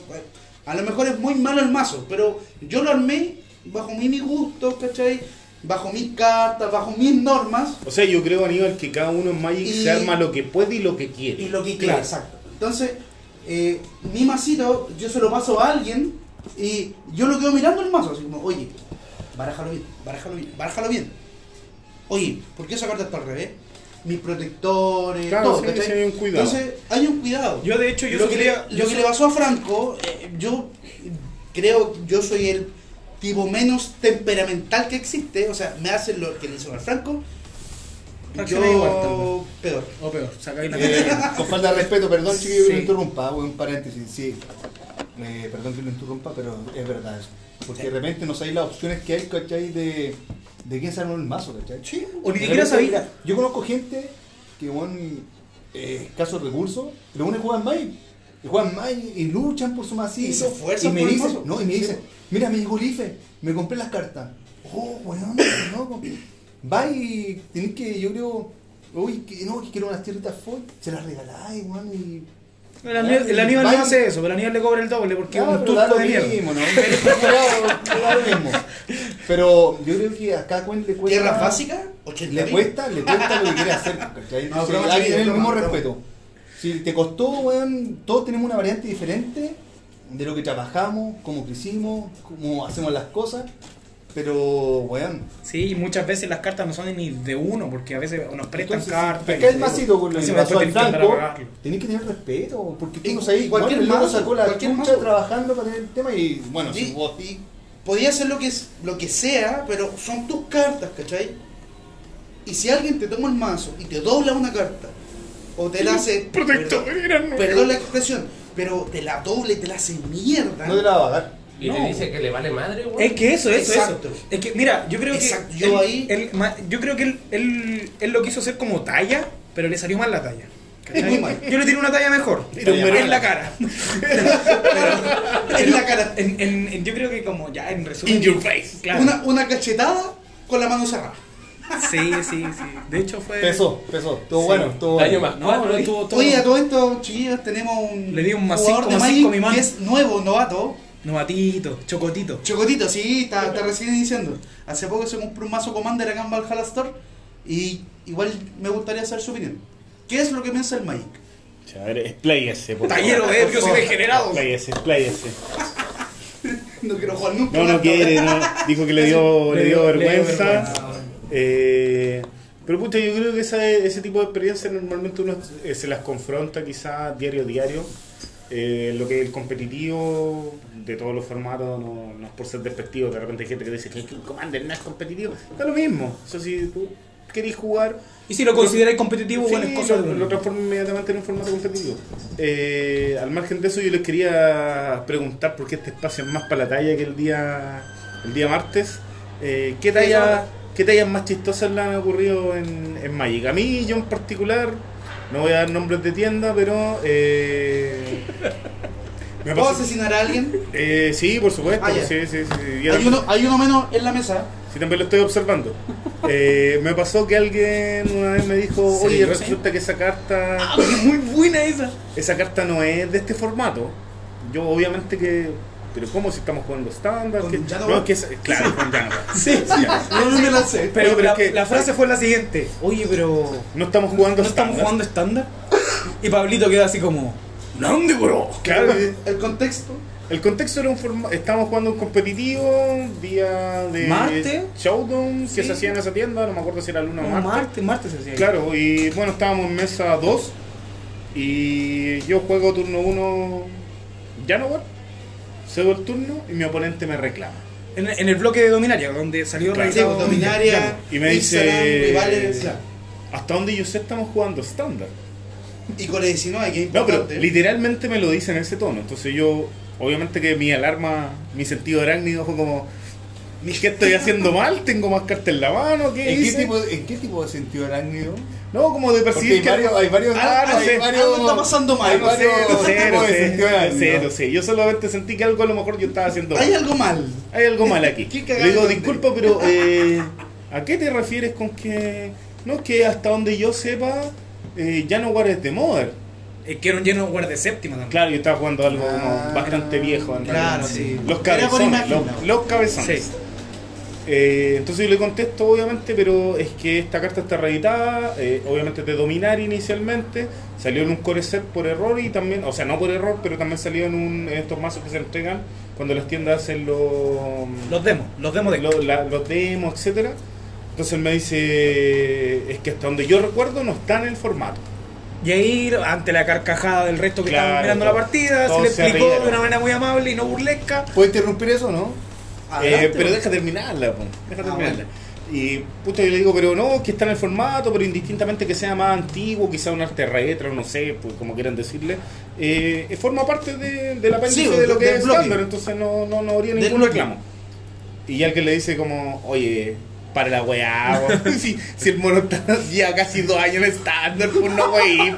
[SPEAKER 4] a lo mejor es muy malo el mazo, pero yo lo armé bajo mi, mi gusto, ¿cachai? Bajo mis cartas, bajo mis normas
[SPEAKER 1] O sea, yo creo, Aníbal, que cada uno en Magic
[SPEAKER 4] Y-
[SPEAKER 1] se arma lo que puede y lo que quiere.
[SPEAKER 4] y lo que quiera,
[SPEAKER 2] Claro.
[SPEAKER 4] exacto. Entonces, eh, mi masito, yo se lo paso a alguien y yo lo quedo mirando el mazo, así como, oye, barájalo bien, barájalo bien, barájalo bien. Oye, ¿por qué esa carta está al revés? Mis protectores,
[SPEAKER 1] Claro,
[SPEAKER 4] todo,
[SPEAKER 1] sí,
[SPEAKER 4] ¿cachai?
[SPEAKER 1] sí, hay un cuidado.
[SPEAKER 4] Entonces, hay un cuidado.
[SPEAKER 2] Yo, de hecho, yo
[SPEAKER 4] lo que, le,
[SPEAKER 2] yo
[SPEAKER 4] lo que le pasó a Franco, eh, yo creo, yo soy el tipo menos temperamental que existe, o sea, me hacen lo que le hizo a Franco, yo
[SPEAKER 2] igual,
[SPEAKER 4] peor.
[SPEAKER 2] O peor, sacáis la
[SPEAKER 3] Eh, con falta de respeto, perdón, chiquillo, que
[SPEAKER 2] Sí.
[SPEAKER 3] lo interrumpa, un paréntesis, sí. Eh, perdón que lo interrumpa, pero es verdad eso. Porque de repente no sabéis las opciones que hay, ¿cachai? De, de quién se armó el mazo, ¿cachai?
[SPEAKER 2] Sí, o ni siquiera sabía.
[SPEAKER 3] Yo conozco gente que, bueno, eh, escasos recursos, pero uno juega en Magic. Y juegan Magic y luchan por su masito.
[SPEAKER 4] Y se esfuerzan
[SPEAKER 3] y me
[SPEAKER 4] por el
[SPEAKER 3] dicen,
[SPEAKER 4] mazo.
[SPEAKER 3] no, y me
[SPEAKER 4] Sí.
[SPEAKER 3] dicen, mira, me llegó el IFE, me compré las cartas. Oh, weón, loco. Va y tenés que, yo creo, uy, que, no, que quiero unas tierritas foil, se las regaláis, weón, y...
[SPEAKER 2] El Aníbal, el Aníbal no hace eso, pero el Aníbal le cobra el doble porque es
[SPEAKER 3] Ah,
[SPEAKER 2] un turco
[SPEAKER 3] lo
[SPEAKER 2] de mierda.
[SPEAKER 3] mismo, ¿no? Pero mismo. Yo creo que a cada cual le cuesta.
[SPEAKER 4] ¿Tierras básicas? 80
[SPEAKER 3] Le cuesta, le cuesta lo que quiere hacer. hay que tener el mismo respeto. Si te costó, weón, todos tenemos una variante diferente de lo que trabajamos, cómo crecimos, cómo hacemos las cosas. Pero, weón,
[SPEAKER 2] Sí, y muchas veces las cartas no son ni de uno, porque a veces nos prestan
[SPEAKER 3] entonces,
[SPEAKER 2] cartas.
[SPEAKER 3] si con lo que pasó al
[SPEAKER 2] tenés que
[SPEAKER 3] Franco, tenés tener respeto, porque tú no
[SPEAKER 4] cualquier
[SPEAKER 3] bueno,
[SPEAKER 4] mazo,
[SPEAKER 3] sacó la chucha trabajando para tener el tema y, bueno,
[SPEAKER 4] Y,
[SPEAKER 3] si vos
[SPEAKER 4] y podía hacer lo que, es- lo que sea, pero son tus cartas, ¿cachai? Y si alguien te toma el mazo y te dobla una carta, o te la hace.
[SPEAKER 1] Protector,
[SPEAKER 4] perdón, perdón la expresión, pero te la dobla y te la hace mierda.
[SPEAKER 3] no te la va a pagar.
[SPEAKER 6] Y
[SPEAKER 2] No.
[SPEAKER 6] le dice que le vale madre, weón.
[SPEAKER 2] Es que eso, eso,
[SPEAKER 4] Exacto.
[SPEAKER 2] eso. Es que, mira, yo creo
[SPEAKER 4] Exacto,
[SPEAKER 2] que.
[SPEAKER 4] yo
[SPEAKER 2] él-
[SPEAKER 4] ahí-
[SPEAKER 2] él yo creo que él, él, él lo quiso hacer como talla, pero le salió mal la talla. Yo le tiré una talla mejor.
[SPEAKER 1] Un
[SPEAKER 2] en la cara.
[SPEAKER 4] En la cara.
[SPEAKER 2] En, en- en- yo creo que como ya en resumen.
[SPEAKER 1] In your face.
[SPEAKER 2] Claro.
[SPEAKER 4] Una, una cachetada con la mano cerrada.
[SPEAKER 2] Sí, sí, sí. De hecho fue.
[SPEAKER 3] Pesó, pesó. Estuvo
[SPEAKER 2] Sí.
[SPEAKER 3] bueno, estuvo bueno.
[SPEAKER 6] más
[SPEAKER 2] No,
[SPEAKER 6] cuatro.
[SPEAKER 2] pero
[SPEAKER 6] ¿eh?
[SPEAKER 2] estuvo todo.
[SPEAKER 4] Oye, a todo esto, chiquillos, tenemos un
[SPEAKER 2] Le di un más
[SPEAKER 4] jugador de Magic que es nuevo, novato.
[SPEAKER 2] Novatito, chocotito.
[SPEAKER 4] Chocotito, sí, está, está recién iniciando. Hace poco se compró un mazo Commander acá en Valhalla Store y igual me gustaría saber su opinión. ¿Qué es lo que piensa el Magic?
[SPEAKER 1] A ver, expláyese,
[SPEAKER 2] Tallero, eh, yo soy degenerado.
[SPEAKER 1] Expláyese, expláyese.
[SPEAKER 4] No quiero jugar nunca.
[SPEAKER 1] No, no quiere, no. Dijo que le dio, le dio
[SPEAKER 2] Le dio
[SPEAKER 1] vergüenza.
[SPEAKER 2] vergüenza.
[SPEAKER 1] Eh, pero pucha, yo creo que esa- ese tipo de experiencias normalmente uno eh, se las confronta quizás diario a diario. Eh, lo que es el competitivo de todos los formatos, no, no es por ser despectivo, de repente hay gente que dice que el Commander no es competitivo. Da lo mismo. Eso si tú querés jugar,
[SPEAKER 2] Y si lo consideráis competitivo,
[SPEAKER 1] Sí,
[SPEAKER 2] bueno, es cosa
[SPEAKER 1] lo, lo transformo inmediatamente en un formato competitivo. Eh, al margen de eso, yo les quería preguntar, porque este espacio es más para la talla que el día el día martes. eh, ¿qué, talla, ¿Qué tallas más chistosas le han ocurrido en, en Magic? A mí, yo en particular, no voy a dar nombres de tienda, pero. Eh, me
[SPEAKER 4] ¿Puedo
[SPEAKER 1] pasó-
[SPEAKER 4] asesinar a alguien?
[SPEAKER 1] eh, sí, por supuesto.
[SPEAKER 4] Ah, ya.
[SPEAKER 1] sí, sí, sí. Y
[SPEAKER 4] Hay uno, hay uno menos en la mesa.
[SPEAKER 1] Sí, también lo estoy observando. Eh, me pasó que alguien una vez me dijo, oye,
[SPEAKER 2] sí.
[SPEAKER 1] resulta que esa carta,
[SPEAKER 2] Ah, muy buena esa.
[SPEAKER 1] esa carta no es de este formato. Yo obviamente que, pero ¿cómo si estamos jugando estándar?
[SPEAKER 4] Con
[SPEAKER 1] Que-
[SPEAKER 4] Janova.
[SPEAKER 1] no, es que es- claro, con Janova.
[SPEAKER 2] Sí,
[SPEAKER 1] Ya.
[SPEAKER 4] No, no me la sé.
[SPEAKER 2] Pero,
[SPEAKER 1] pero
[SPEAKER 2] la,
[SPEAKER 1] es que-
[SPEAKER 2] la frase fue la siguiente. Oye, pero
[SPEAKER 1] No estamos jugando
[SPEAKER 2] ¿no estamos jugando estándar? Y Pablito queda así como, ¿dónde, bro?
[SPEAKER 1] Claro,
[SPEAKER 4] El contexto.
[SPEAKER 1] el contexto era un formato, estábamos jugando un competitivo, día de
[SPEAKER 2] Marte.
[SPEAKER 1] Showdown que
[SPEAKER 2] Sí.
[SPEAKER 1] se hacía en esa tienda, no me acuerdo si era luna o
[SPEAKER 2] No,
[SPEAKER 1] Marte.
[SPEAKER 2] martes, martes se hacía.
[SPEAKER 1] Claro, y bueno, estábamos en mesa 2 y yo juego turno 1 Janowar, cedo el turno y mi oponente me reclama.
[SPEAKER 2] En, en el bloque de Dominaria, donde salió
[SPEAKER 1] Claro.
[SPEAKER 4] Sí, pues, Dominaria.
[SPEAKER 1] Y me dice-
[SPEAKER 4] rivales.
[SPEAKER 1] Hasta donde yo sé estamos jugando estándar.
[SPEAKER 4] Y con el 19, que es
[SPEAKER 1] No, pero
[SPEAKER 4] importante.
[SPEAKER 1] literalmente me lo dice en ese tono. Entonces yo, obviamente que mi alarma, mi sentido arácnido fue como, ¿qué estoy haciendo mal? ¿Tengo más cartas en la mano? ¿Qué
[SPEAKER 3] ¿En qué, tipo, ¿En qué tipo de sentido arácnido?
[SPEAKER 1] No, como de percibir
[SPEAKER 3] hay
[SPEAKER 1] que...
[SPEAKER 3] varios, hay varios,
[SPEAKER 1] Ah, no
[SPEAKER 3] hay
[SPEAKER 1] sé.
[SPEAKER 3] varios-
[SPEAKER 4] Algo está pasando mal.
[SPEAKER 3] hay
[SPEAKER 1] No sé,
[SPEAKER 3] varios
[SPEAKER 1] no sé, no sé, no sé, no sé. Yo solamente sentí que algo a lo mejor yo estaba haciendo mal.
[SPEAKER 4] Hay algo mal.
[SPEAKER 1] Hay algo mal aquí.
[SPEAKER 4] ¿Qué
[SPEAKER 1] Le digo, disculpa, pero eh, ¿a qué te refieres con que... No, que hasta donde yo sepa, eh, ya no guardes de Modern.
[SPEAKER 2] Es que era un lleno de guardia séptima también.
[SPEAKER 1] Claro, yo estaba jugando algo como
[SPEAKER 3] Ah,
[SPEAKER 1] bastante viejo. en
[SPEAKER 4] Claro,
[SPEAKER 1] realidad.
[SPEAKER 4] sí.
[SPEAKER 1] Los cabezones, los, cabezones.
[SPEAKER 2] Sí.
[SPEAKER 1] Eh, entonces yo le contesto, obviamente, pero es que esta carta está reeditada, eh, obviamente de dominar inicialmente, salió en un core set por error y también, o sea, no por error, pero también salió en, un, en estos mazos que se entregan cuando las tiendas hacen los,
[SPEAKER 2] Los demos, los demos de
[SPEAKER 1] los, la- los demos, etcétera. Entonces él me dice, es que hasta donde yo recuerdo no está en el formato.
[SPEAKER 2] Y ahí, ante la carcajada del resto que
[SPEAKER 1] Claro,
[SPEAKER 2] estaban mirando la partida, se le explicó de una manera muy amable y no burlesca.
[SPEAKER 3] ¿Puedo interrumpir eso o no?
[SPEAKER 1] Eh, pero deja terminarla, po. deja
[SPEAKER 4] Ah,
[SPEAKER 1] terminarla. Y puta, yo le digo, pero no, que está en el formato, pero indistintamente que sea más antiguo, quizá un arte retro, no sé, pues como quieran decirle, eh, forma parte de, del apéndice
[SPEAKER 4] Sí,
[SPEAKER 1] de lo que es estándar, entonces no, no, no habría ningún reclamo. Y alguien le dice como, oye, para la weá, si, si el mono está, lleva casi dos años en estándar, pues no weí.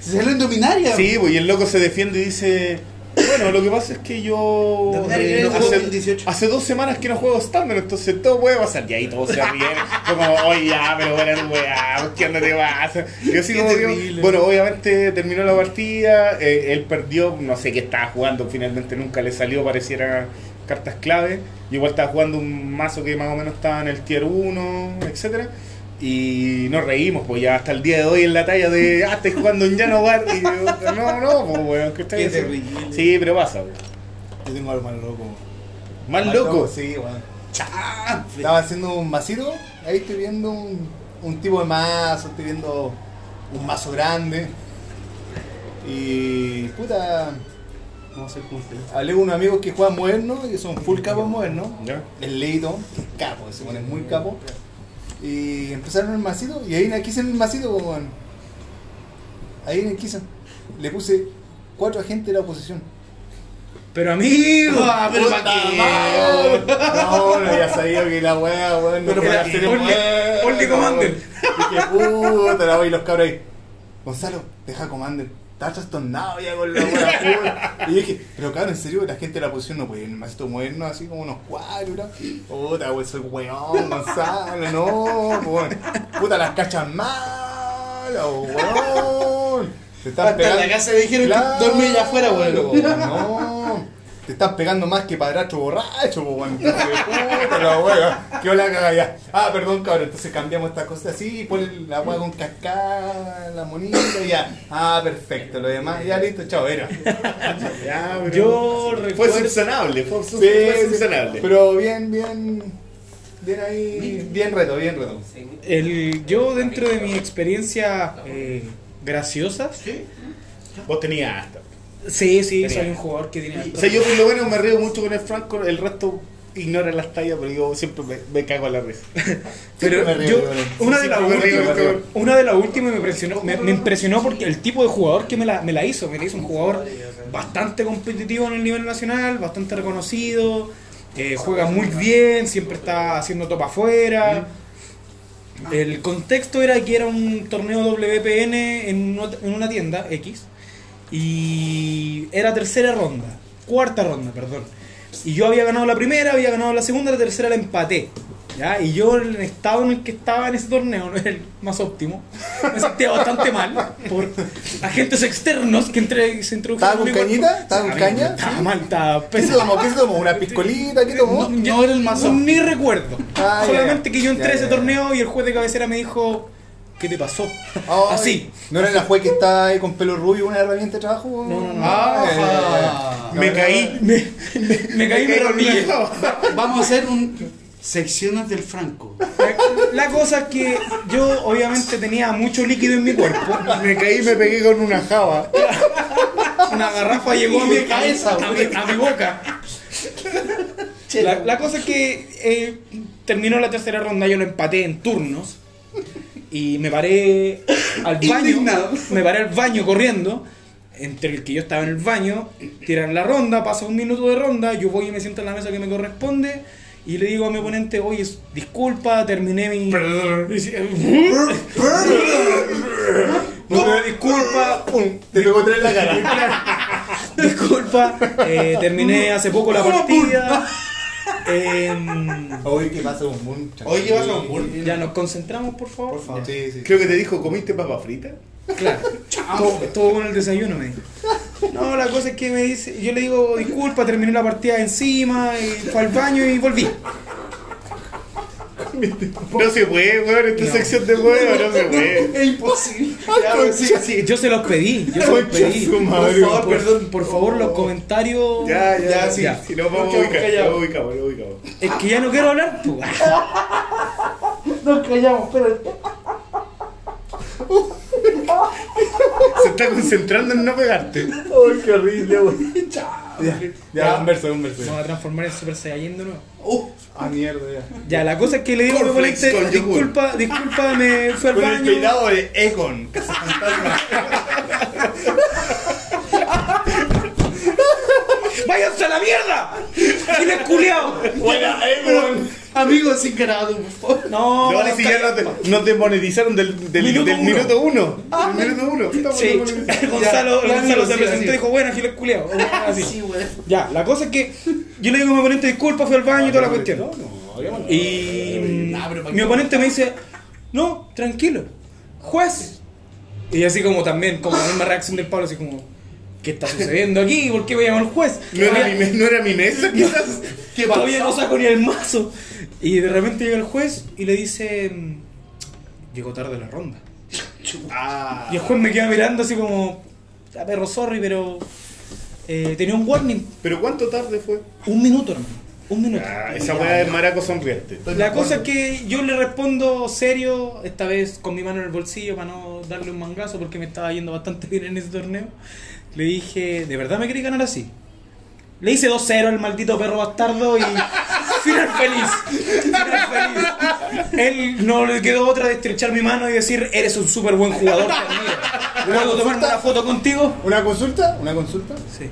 [SPEAKER 4] Se salió en Dominaria.
[SPEAKER 1] Sí, pues y el loco se defiende y dice. Bueno, lo que pasa es que yo eh,
[SPEAKER 4] es
[SPEAKER 1] hace,
[SPEAKER 4] 2018.
[SPEAKER 1] hace dos semanas que no juego estándar, entonces todo puede pasar. Y ahí todos se ríen. Como, oye, ya, pero bueno, weá, ¿qué onda te pasa? Y yo
[SPEAKER 4] Qué
[SPEAKER 1] como
[SPEAKER 4] terrible.
[SPEAKER 1] bueno, obviamente terminó la partida, eh, él perdió, no sé qué estaba jugando, finalmente nunca le salió, pareciera cartas clave. Yo igual estaba jugando un mazo que más o menos estaba en el tier 1, etcétera Y nos reímos, pues ya hasta el día de hoy en la talla de, ah, estoy jugando en Llano Bar. Y yo, no, no, pues weón, que
[SPEAKER 4] terrible.
[SPEAKER 1] Sí, pero pasa, weón.
[SPEAKER 3] Yo tengo algo más loco.
[SPEAKER 1] Más loco.
[SPEAKER 3] Sí, weón. Estaba haciendo un masito, ahí estoy viendo un, un tipo de mazo, estoy viendo un mazo grande. Y puta,
[SPEAKER 4] a ver cómo se
[SPEAKER 3] hablé con unos amigos que juegan moderno y son full capos modernos.
[SPEAKER 1] ¿Ya?
[SPEAKER 3] El Leito, que es capo, se pone muy capo. Y empezaron el masito y ahí en el Kissen el masito, weón. Ahí en el Kissen le puse cuatro agentes de la oposición.
[SPEAKER 2] Pero amigo,
[SPEAKER 4] Ah, pero
[SPEAKER 3] Puta madre. No, no había sabido que la weá, weón. No
[SPEAKER 2] qué.
[SPEAKER 3] hacer
[SPEAKER 2] Only- Commander.
[SPEAKER 3] Dije, puta, la voy y los cabros ahí. Gonzalo, deja Commander. Estás trastornado ya con la puta. Y dije, pero cabrón, en serio, la gente de la posición no puede ir macito moderno así como unos cuadros. Puta, weón, soy weón, Gonzalo, no, weón. Puta, las cachas malas, weón. Te están
[SPEAKER 4] Hasta en la casa dijeron que dormí allá afuera, weón.
[SPEAKER 3] No, te están pegando más que padrastro borracho, po, weón. Puta la wea. ¿Qué hola caga ya? Ah, perdón, cabrón. Entonces cambiamos esta cosa así, pon la wea con cascada, la monita y ya. Ah, perfecto. Lo demás, ya listo, chao, era.
[SPEAKER 1] Ya, pero-
[SPEAKER 2] yo
[SPEAKER 1] Fue
[SPEAKER 2] recuerdo.
[SPEAKER 1] subsanable, fue,
[SPEAKER 3] Sí,
[SPEAKER 1] fue
[SPEAKER 3] sí,
[SPEAKER 1] subsanable.
[SPEAKER 3] Pero bien, bien. Bien ahí. Bien reto, bien reto.
[SPEAKER 2] El, yo dentro de mi experiencia eh, graciosas,
[SPEAKER 1] Vos tenías hasta.
[SPEAKER 2] Sí, sí,
[SPEAKER 1] Tenía.
[SPEAKER 2] soy un jugador que tiene...
[SPEAKER 1] O sea, yo por lo menos me río mucho con el Franco, el resto ignora las tallas, pero yo siempre me, me cago a la risa.
[SPEAKER 2] Pero
[SPEAKER 3] río,
[SPEAKER 2] yo, una de las últimas, una de las últimas me impresionó, me, me impresionó porque el tipo de jugador que me la, me la hizo, me la hizo un jugador bastante competitivo en el nivel nacional, bastante reconocido, eh, juega muy bien, siempre está haciendo top afuera. El contexto era que era un torneo WPN en una, en una tienda X y era tercera ronda, cuarta ronda, perdón. Y yo había ganado la primera, había ganado la segunda, la tercera la empaté. ¿ya? Y yo en el estado en el que estaba en ese torneo, no era el más óptimo, me sentía bastante mal por agentes externos que entre, se introdujeron.
[SPEAKER 3] ¿Estaba con cañita? ¿Estaba con caña?
[SPEAKER 2] Estaba mal, estaba
[SPEAKER 3] ¿Qué se
[SPEAKER 2] pesado.
[SPEAKER 3] ¿Qué se tomó? ¿Una piscolita? ¿Qué tomó?
[SPEAKER 4] No, no era el más
[SPEAKER 2] No, Ni recuerdo.
[SPEAKER 3] Ah,
[SPEAKER 2] Solamente
[SPEAKER 3] ya.
[SPEAKER 2] que yo entré a ese
[SPEAKER 3] ya,
[SPEAKER 2] torneo y el juez de cabecera me dijo, ¿qué te pasó?
[SPEAKER 3] Ay,
[SPEAKER 2] Así.
[SPEAKER 3] ¿No era la juez que está ahí con pelo rubio, una herramienta de trabajo?
[SPEAKER 2] No, no, no.
[SPEAKER 3] Ah,
[SPEAKER 4] Ajá.
[SPEAKER 3] eh,
[SPEAKER 1] Me
[SPEAKER 3] no,
[SPEAKER 1] caí.
[SPEAKER 2] Me, me, me caí y me
[SPEAKER 1] una-
[SPEAKER 4] Vamos a hacer un secciones del Franco.
[SPEAKER 2] La cosa es que yo obviamente tenía mucho líquido en mi cuerpo.
[SPEAKER 1] Me caí y me pegué con una java.
[SPEAKER 2] Una garrafa llegó a mi,
[SPEAKER 4] cabeza,
[SPEAKER 2] a, mi,
[SPEAKER 4] güey.
[SPEAKER 2] a mi boca. La, la cosa es que eh, terminó la tercera ronda, yo lo empaté en turnos. Y me paré al baño. Me paré al baño corriendo. Entre el que yo estaba en el baño, tiran la ronda, pasa un minuto de ronda, yo voy y me siento en la mesa que me corresponde. Y le digo a mi oponente, oye, disculpa, terminé mi... No, disculpa,
[SPEAKER 3] Pum, te pegó tres en la cara.
[SPEAKER 2] disculpa, eh, terminé hace poco la partida. Em,
[SPEAKER 3] Oye, ¿qué pasa con Moon?
[SPEAKER 4] Oye, ¿qué pasa con Moon?
[SPEAKER 2] ya nos concentramos, por favor.
[SPEAKER 4] Por favor.
[SPEAKER 3] Sí, sí.
[SPEAKER 1] Creo que te dijo, ¿comiste papa frita?
[SPEAKER 2] Claro, todo, todo con el desayuno me dijo. No, la cosa es que me dice, yo le digo, disculpa, terminé la partida encima, y fue al baño y volví.
[SPEAKER 1] No se puede, weón, esta
[SPEAKER 2] No.
[SPEAKER 1] sección de huevo, no se puede.
[SPEAKER 4] Es imposible. Ya, pues, sí, sí.
[SPEAKER 2] Yo se los pedí, yo se los
[SPEAKER 3] Concha
[SPEAKER 2] pedí.
[SPEAKER 3] su
[SPEAKER 2] Por favor, perdón, por favor, los comentarios.
[SPEAKER 1] Ya, ya,
[SPEAKER 4] Ya,
[SPEAKER 1] sí,
[SPEAKER 2] ya.
[SPEAKER 1] si no vamos a
[SPEAKER 4] Nos
[SPEAKER 1] ubicar,
[SPEAKER 4] callados.
[SPEAKER 1] lo ubicamos, lo ubicamos.
[SPEAKER 2] Es que ya no quiero hablar. pues.
[SPEAKER 4] Nos callamos, espérate.
[SPEAKER 1] Se está concentrando en no pegarte.
[SPEAKER 3] Ay, qué horrible, güey. Ya, ya, un verso, un verso.
[SPEAKER 2] Vamos a transformar en Super Saiyajin de nuevo.
[SPEAKER 4] Uh,
[SPEAKER 3] Ah, mierda, ya.
[SPEAKER 2] Ya, la cosa es que le digo a
[SPEAKER 1] con yogur.
[SPEAKER 2] disculpa, disculpa, me fui al
[SPEAKER 3] Con el
[SPEAKER 2] baño.
[SPEAKER 3] peinado de Egon, cazafantasma.
[SPEAKER 2] ¡Váyanse a la mierda! ¡Giles culiao!
[SPEAKER 3] Buena, Egon.
[SPEAKER 4] Amigos sin ganado, por favor.
[SPEAKER 2] No,
[SPEAKER 1] No, ni siquiera nos, de- nos desmonetizaron del, del
[SPEAKER 2] Minuto
[SPEAKER 1] del
[SPEAKER 2] uno.
[SPEAKER 1] minuto uno. Del minuto uno. Estamos
[SPEAKER 2] Sí. Gonzalo,
[SPEAKER 4] Ya,
[SPEAKER 2] Gonzalo se
[SPEAKER 4] sí,
[SPEAKER 2] presentó y dijo, bueno, Giles culiao. Así.
[SPEAKER 4] Sí, weón.
[SPEAKER 2] Ya, la cosa es que yo le digo a mi oponente disculpa, fui al baño y toda la cuestión.
[SPEAKER 1] No, no,
[SPEAKER 2] Y
[SPEAKER 4] ¿para
[SPEAKER 2] mi
[SPEAKER 4] qué?
[SPEAKER 2] oponente me dice, no, tranquilo, juez. Y así como también, como la misma reacción del Pablo, así como, ¿qué está sucediendo aquí? ¿Por qué me llama el juez?
[SPEAKER 1] No era, mi, no era mi mesa, quizás.
[SPEAKER 2] que todavía no saco ni el mazo. Y de repente llega el juez y le dice, mm, llegó tarde la ronda.
[SPEAKER 1] Ah.
[SPEAKER 2] Y el juez me queda mirando así como, ya perro, sorry, pero eh, tenía un warning.
[SPEAKER 1] Pero ¿cuánto tarde fue?
[SPEAKER 2] Un minuto, hermano. Un minuto.
[SPEAKER 1] Ah, esa weá es maraco sonriente.
[SPEAKER 2] La cosa es que yo le respondo serio, esta vez con mi mano en el bolsillo para no darle un mangazo porque me estaba yendo bastante bien en ese torneo. Le dije, ¿de verdad me quería ganar así? Le hice 2-0 al maldito perro bastardo y final feliz. Final feliz. Él no le quedó otra de estrechar mi mano y decir, eres un súper buen jugador, te admiro. ¿Puedo tomarme una foto contigo?
[SPEAKER 1] ¿Una consulta? ¿Una consulta?
[SPEAKER 2] Sí.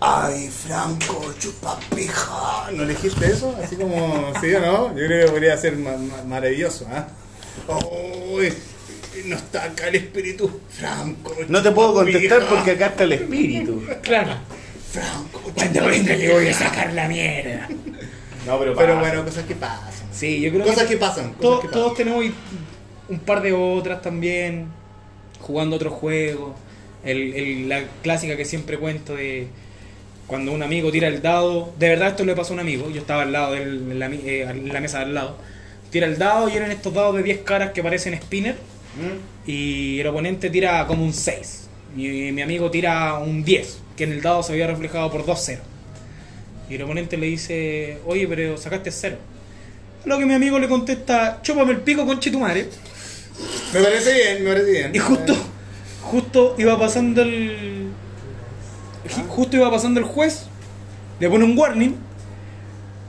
[SPEAKER 3] Ay, Franco, chupapija.
[SPEAKER 1] ¿No elegiste eso? Así como, ¿sí o no? Yo creo que podría ser ma- ma- maravilloso, ¿ah? Uy, no está acá el espíritu. Franco.
[SPEAKER 6] No te puedo contestar porque acá está el espíritu.
[SPEAKER 2] Claro.
[SPEAKER 1] Franco.
[SPEAKER 2] Cuando venga le voy a sacar la mierda.
[SPEAKER 1] No, pero,
[SPEAKER 3] Pero bueno, cosas que pasan.
[SPEAKER 2] Sí, yo creo
[SPEAKER 3] Cosas
[SPEAKER 2] que
[SPEAKER 3] que pasan. Cosas
[SPEAKER 2] todos,
[SPEAKER 3] que pasan.
[SPEAKER 2] todos tenemos un par de otras también, jugando otros juegos. El, el- la clásica que siempre cuento de cuando un amigo tira el dado. De verdad, esto le pasó a un amigo. Yo estaba al lado de él, en la, eh, en la mesa de al lado. Tira el dado y eran estos dados de 10 caras que parecen spinner.
[SPEAKER 1] ¿Mm?
[SPEAKER 2] Y el oponente tira como un 6. Mi, mi amigo tira un 10, que en el dado se había reflejado por 2-0. Y el oponente le dice, oye, pero sacaste 0. A lo que mi amigo le contesta, chúpame el pico, conche tu madre.
[SPEAKER 1] Me parece bien, me parece bien.
[SPEAKER 2] Y justo, justo iba pasando el. Justo iba pasando el juez, le pone un warning.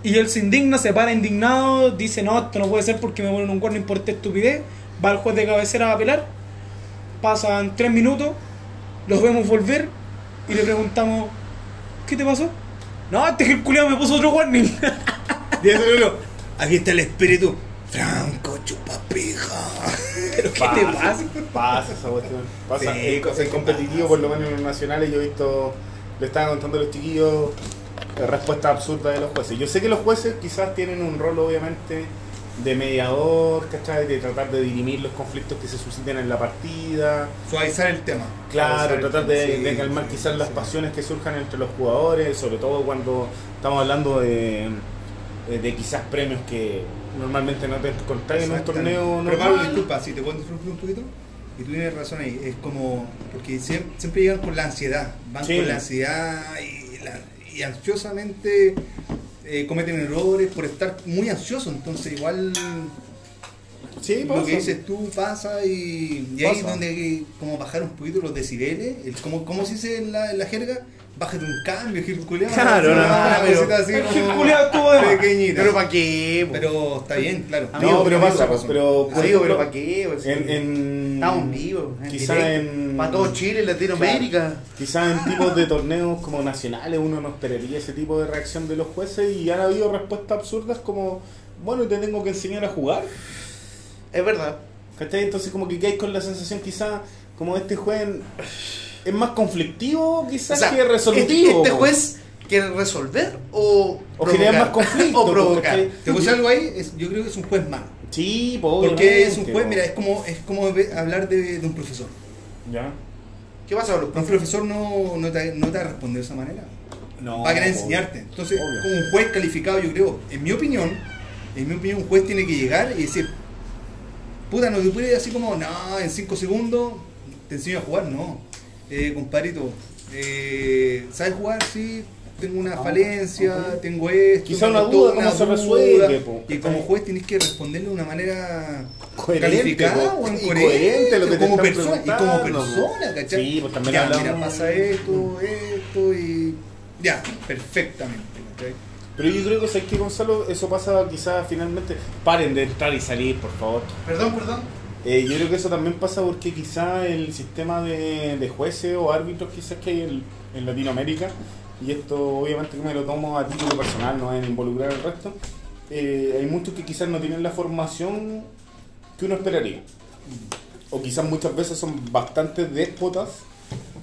[SPEAKER 2] Y él se indigna, se para indignado, dice, no, esto no puede ser porque me ponen un warning por esta estupidez. Va al juez de cabecera a apelar. Pasan tres minutos, los vemos volver y le preguntamos, ¿qué te pasó? No, este que el culiao me puso otro warning.
[SPEAKER 1] Y eso, no. Aquí está el espíritu. Franco, chupapija.
[SPEAKER 2] ¿Pero qué te pasa?
[SPEAKER 1] Pasa esa cuestión. Pasa.
[SPEAKER 3] Sí,
[SPEAKER 1] competitivo, por lo menos en los nacionales, yo he visto. Le estaban contando a los chiquillos eh, respuestas absurdas de los jueces. Yo sé que los jueces quizás tienen un rol, obviamente, de mediador, ¿cachai? De tratar de dirimir los conflictos que se susciten en la partida.
[SPEAKER 3] Suavizar el tema.
[SPEAKER 1] Claro, tratar
[SPEAKER 3] tema.
[SPEAKER 1] de,
[SPEAKER 3] Sí,
[SPEAKER 1] de calmar
[SPEAKER 3] sí,
[SPEAKER 1] quizás
[SPEAKER 3] sí,
[SPEAKER 1] las pasiones que surjan entre los jugadores, sobre todo cuando estamos hablando de, eh, de quizás premios que normalmente no te encontráis en un torneo
[SPEAKER 3] Pero Pablo,
[SPEAKER 1] normal.
[SPEAKER 3] disculpa, si te puedo interrumpir un poquito. Y tú tienes razón ahí, es como. Porque siempre, siempre llegan con la ansiedad. Van con la ansiedad y, la- y ansiosamente eh, cometen errores por estar muy ansioso. Entonces, igual.
[SPEAKER 1] Sí,
[SPEAKER 3] Lo que dices tú pasa y, y ahí es donde hay que como bajar un poquito los decibeles. El, como, como se dice en la, en la jerga, bájate un cambio, gil culiao.
[SPEAKER 6] Claro, no,
[SPEAKER 3] Una
[SPEAKER 6] no, pero-
[SPEAKER 3] cosita así como
[SPEAKER 2] estuvo de
[SPEAKER 3] pequeñita.
[SPEAKER 6] Pero para qué, po?
[SPEAKER 3] Pero está bien, claro.
[SPEAKER 1] No,
[SPEAKER 3] Amigo,
[SPEAKER 1] pero pasa, pero por ejemplo,
[SPEAKER 4] pero ¿para qué? Pues,
[SPEAKER 1] en, en-
[SPEAKER 4] Estamos vivos. en
[SPEAKER 1] quizá
[SPEAKER 4] directo.
[SPEAKER 1] en
[SPEAKER 4] Para todo Chile, Latinoamérica.
[SPEAKER 1] Quizás en tipos de torneos como nacionales uno no esperaría ese tipo de reacción de los jueces y han habido respuestas absurdas como, bueno, te tengo que enseñar a jugar.
[SPEAKER 4] Es verdad.
[SPEAKER 1] ¿Cachai? Entonces como que quedáis con la sensación quizás como este juez es más conflictivo quizás
[SPEAKER 4] O sea,
[SPEAKER 1] que resolutivo.
[SPEAKER 4] Este, este
[SPEAKER 1] po.
[SPEAKER 4] juez quiere resolver o,
[SPEAKER 1] O generar más
[SPEAKER 4] provocar?
[SPEAKER 1] conflicto,
[SPEAKER 4] o provocar.
[SPEAKER 3] Te puse algo ahí, es- yo creo que es un juez malo.
[SPEAKER 1] Sí, po,
[SPEAKER 3] Porque es un juez,
[SPEAKER 1] po.
[SPEAKER 3] mira, es como, es como hablar de, de un profesor.
[SPEAKER 1] ¿Ya?
[SPEAKER 4] ¿Qué pasa con los
[SPEAKER 3] Un profesor no, no, te, no te va a responder de esa manera.
[SPEAKER 1] No,
[SPEAKER 3] va a querer enseñarte. Entonces,
[SPEAKER 1] Obvio.
[SPEAKER 3] como un juez calificado, yo creo, en mi opinión, en mi opinión, un juez tiene que llegar y decir, puta, no te puede así como, no, en 5 segundos te enseño a jugar, no. Eh, compadrito, eh, ¿sabes jugar? Sí, tengo una falencia, tengo esto.
[SPEAKER 1] Quizá una duda, ¿cómo se resuelve, po?
[SPEAKER 3] Y como juez tienes que responderle de una manera
[SPEAKER 1] Coherente,
[SPEAKER 3] calificada,
[SPEAKER 1] po.
[SPEAKER 3] weón,
[SPEAKER 1] Y
[SPEAKER 3] coherente,
[SPEAKER 1] coherente lo que te
[SPEAKER 3] como
[SPEAKER 1] están
[SPEAKER 3] persona, y como persona, ¿cachai?
[SPEAKER 1] Sí, pues también
[SPEAKER 3] ya, mira, pasa esto, esto y ya, perfectamente, ¿cachai?
[SPEAKER 1] Pero yo creo que, ¿sabes qué, Gonzalo? Eso pasa quizás finalmente... Paren de entrar y salir, por favor.
[SPEAKER 4] Perdón, perdón.
[SPEAKER 1] Eh, yo creo que eso también pasa porque quizá el sistema de, de jueces o árbitros quizás que hay en, Latinoamérica y esto obviamente que me lo tomo a título personal, no en involucrar al resto, eh, hay muchos que quizás no tienen la formación que uno esperaría. O quizás muchas veces son bastante déspotas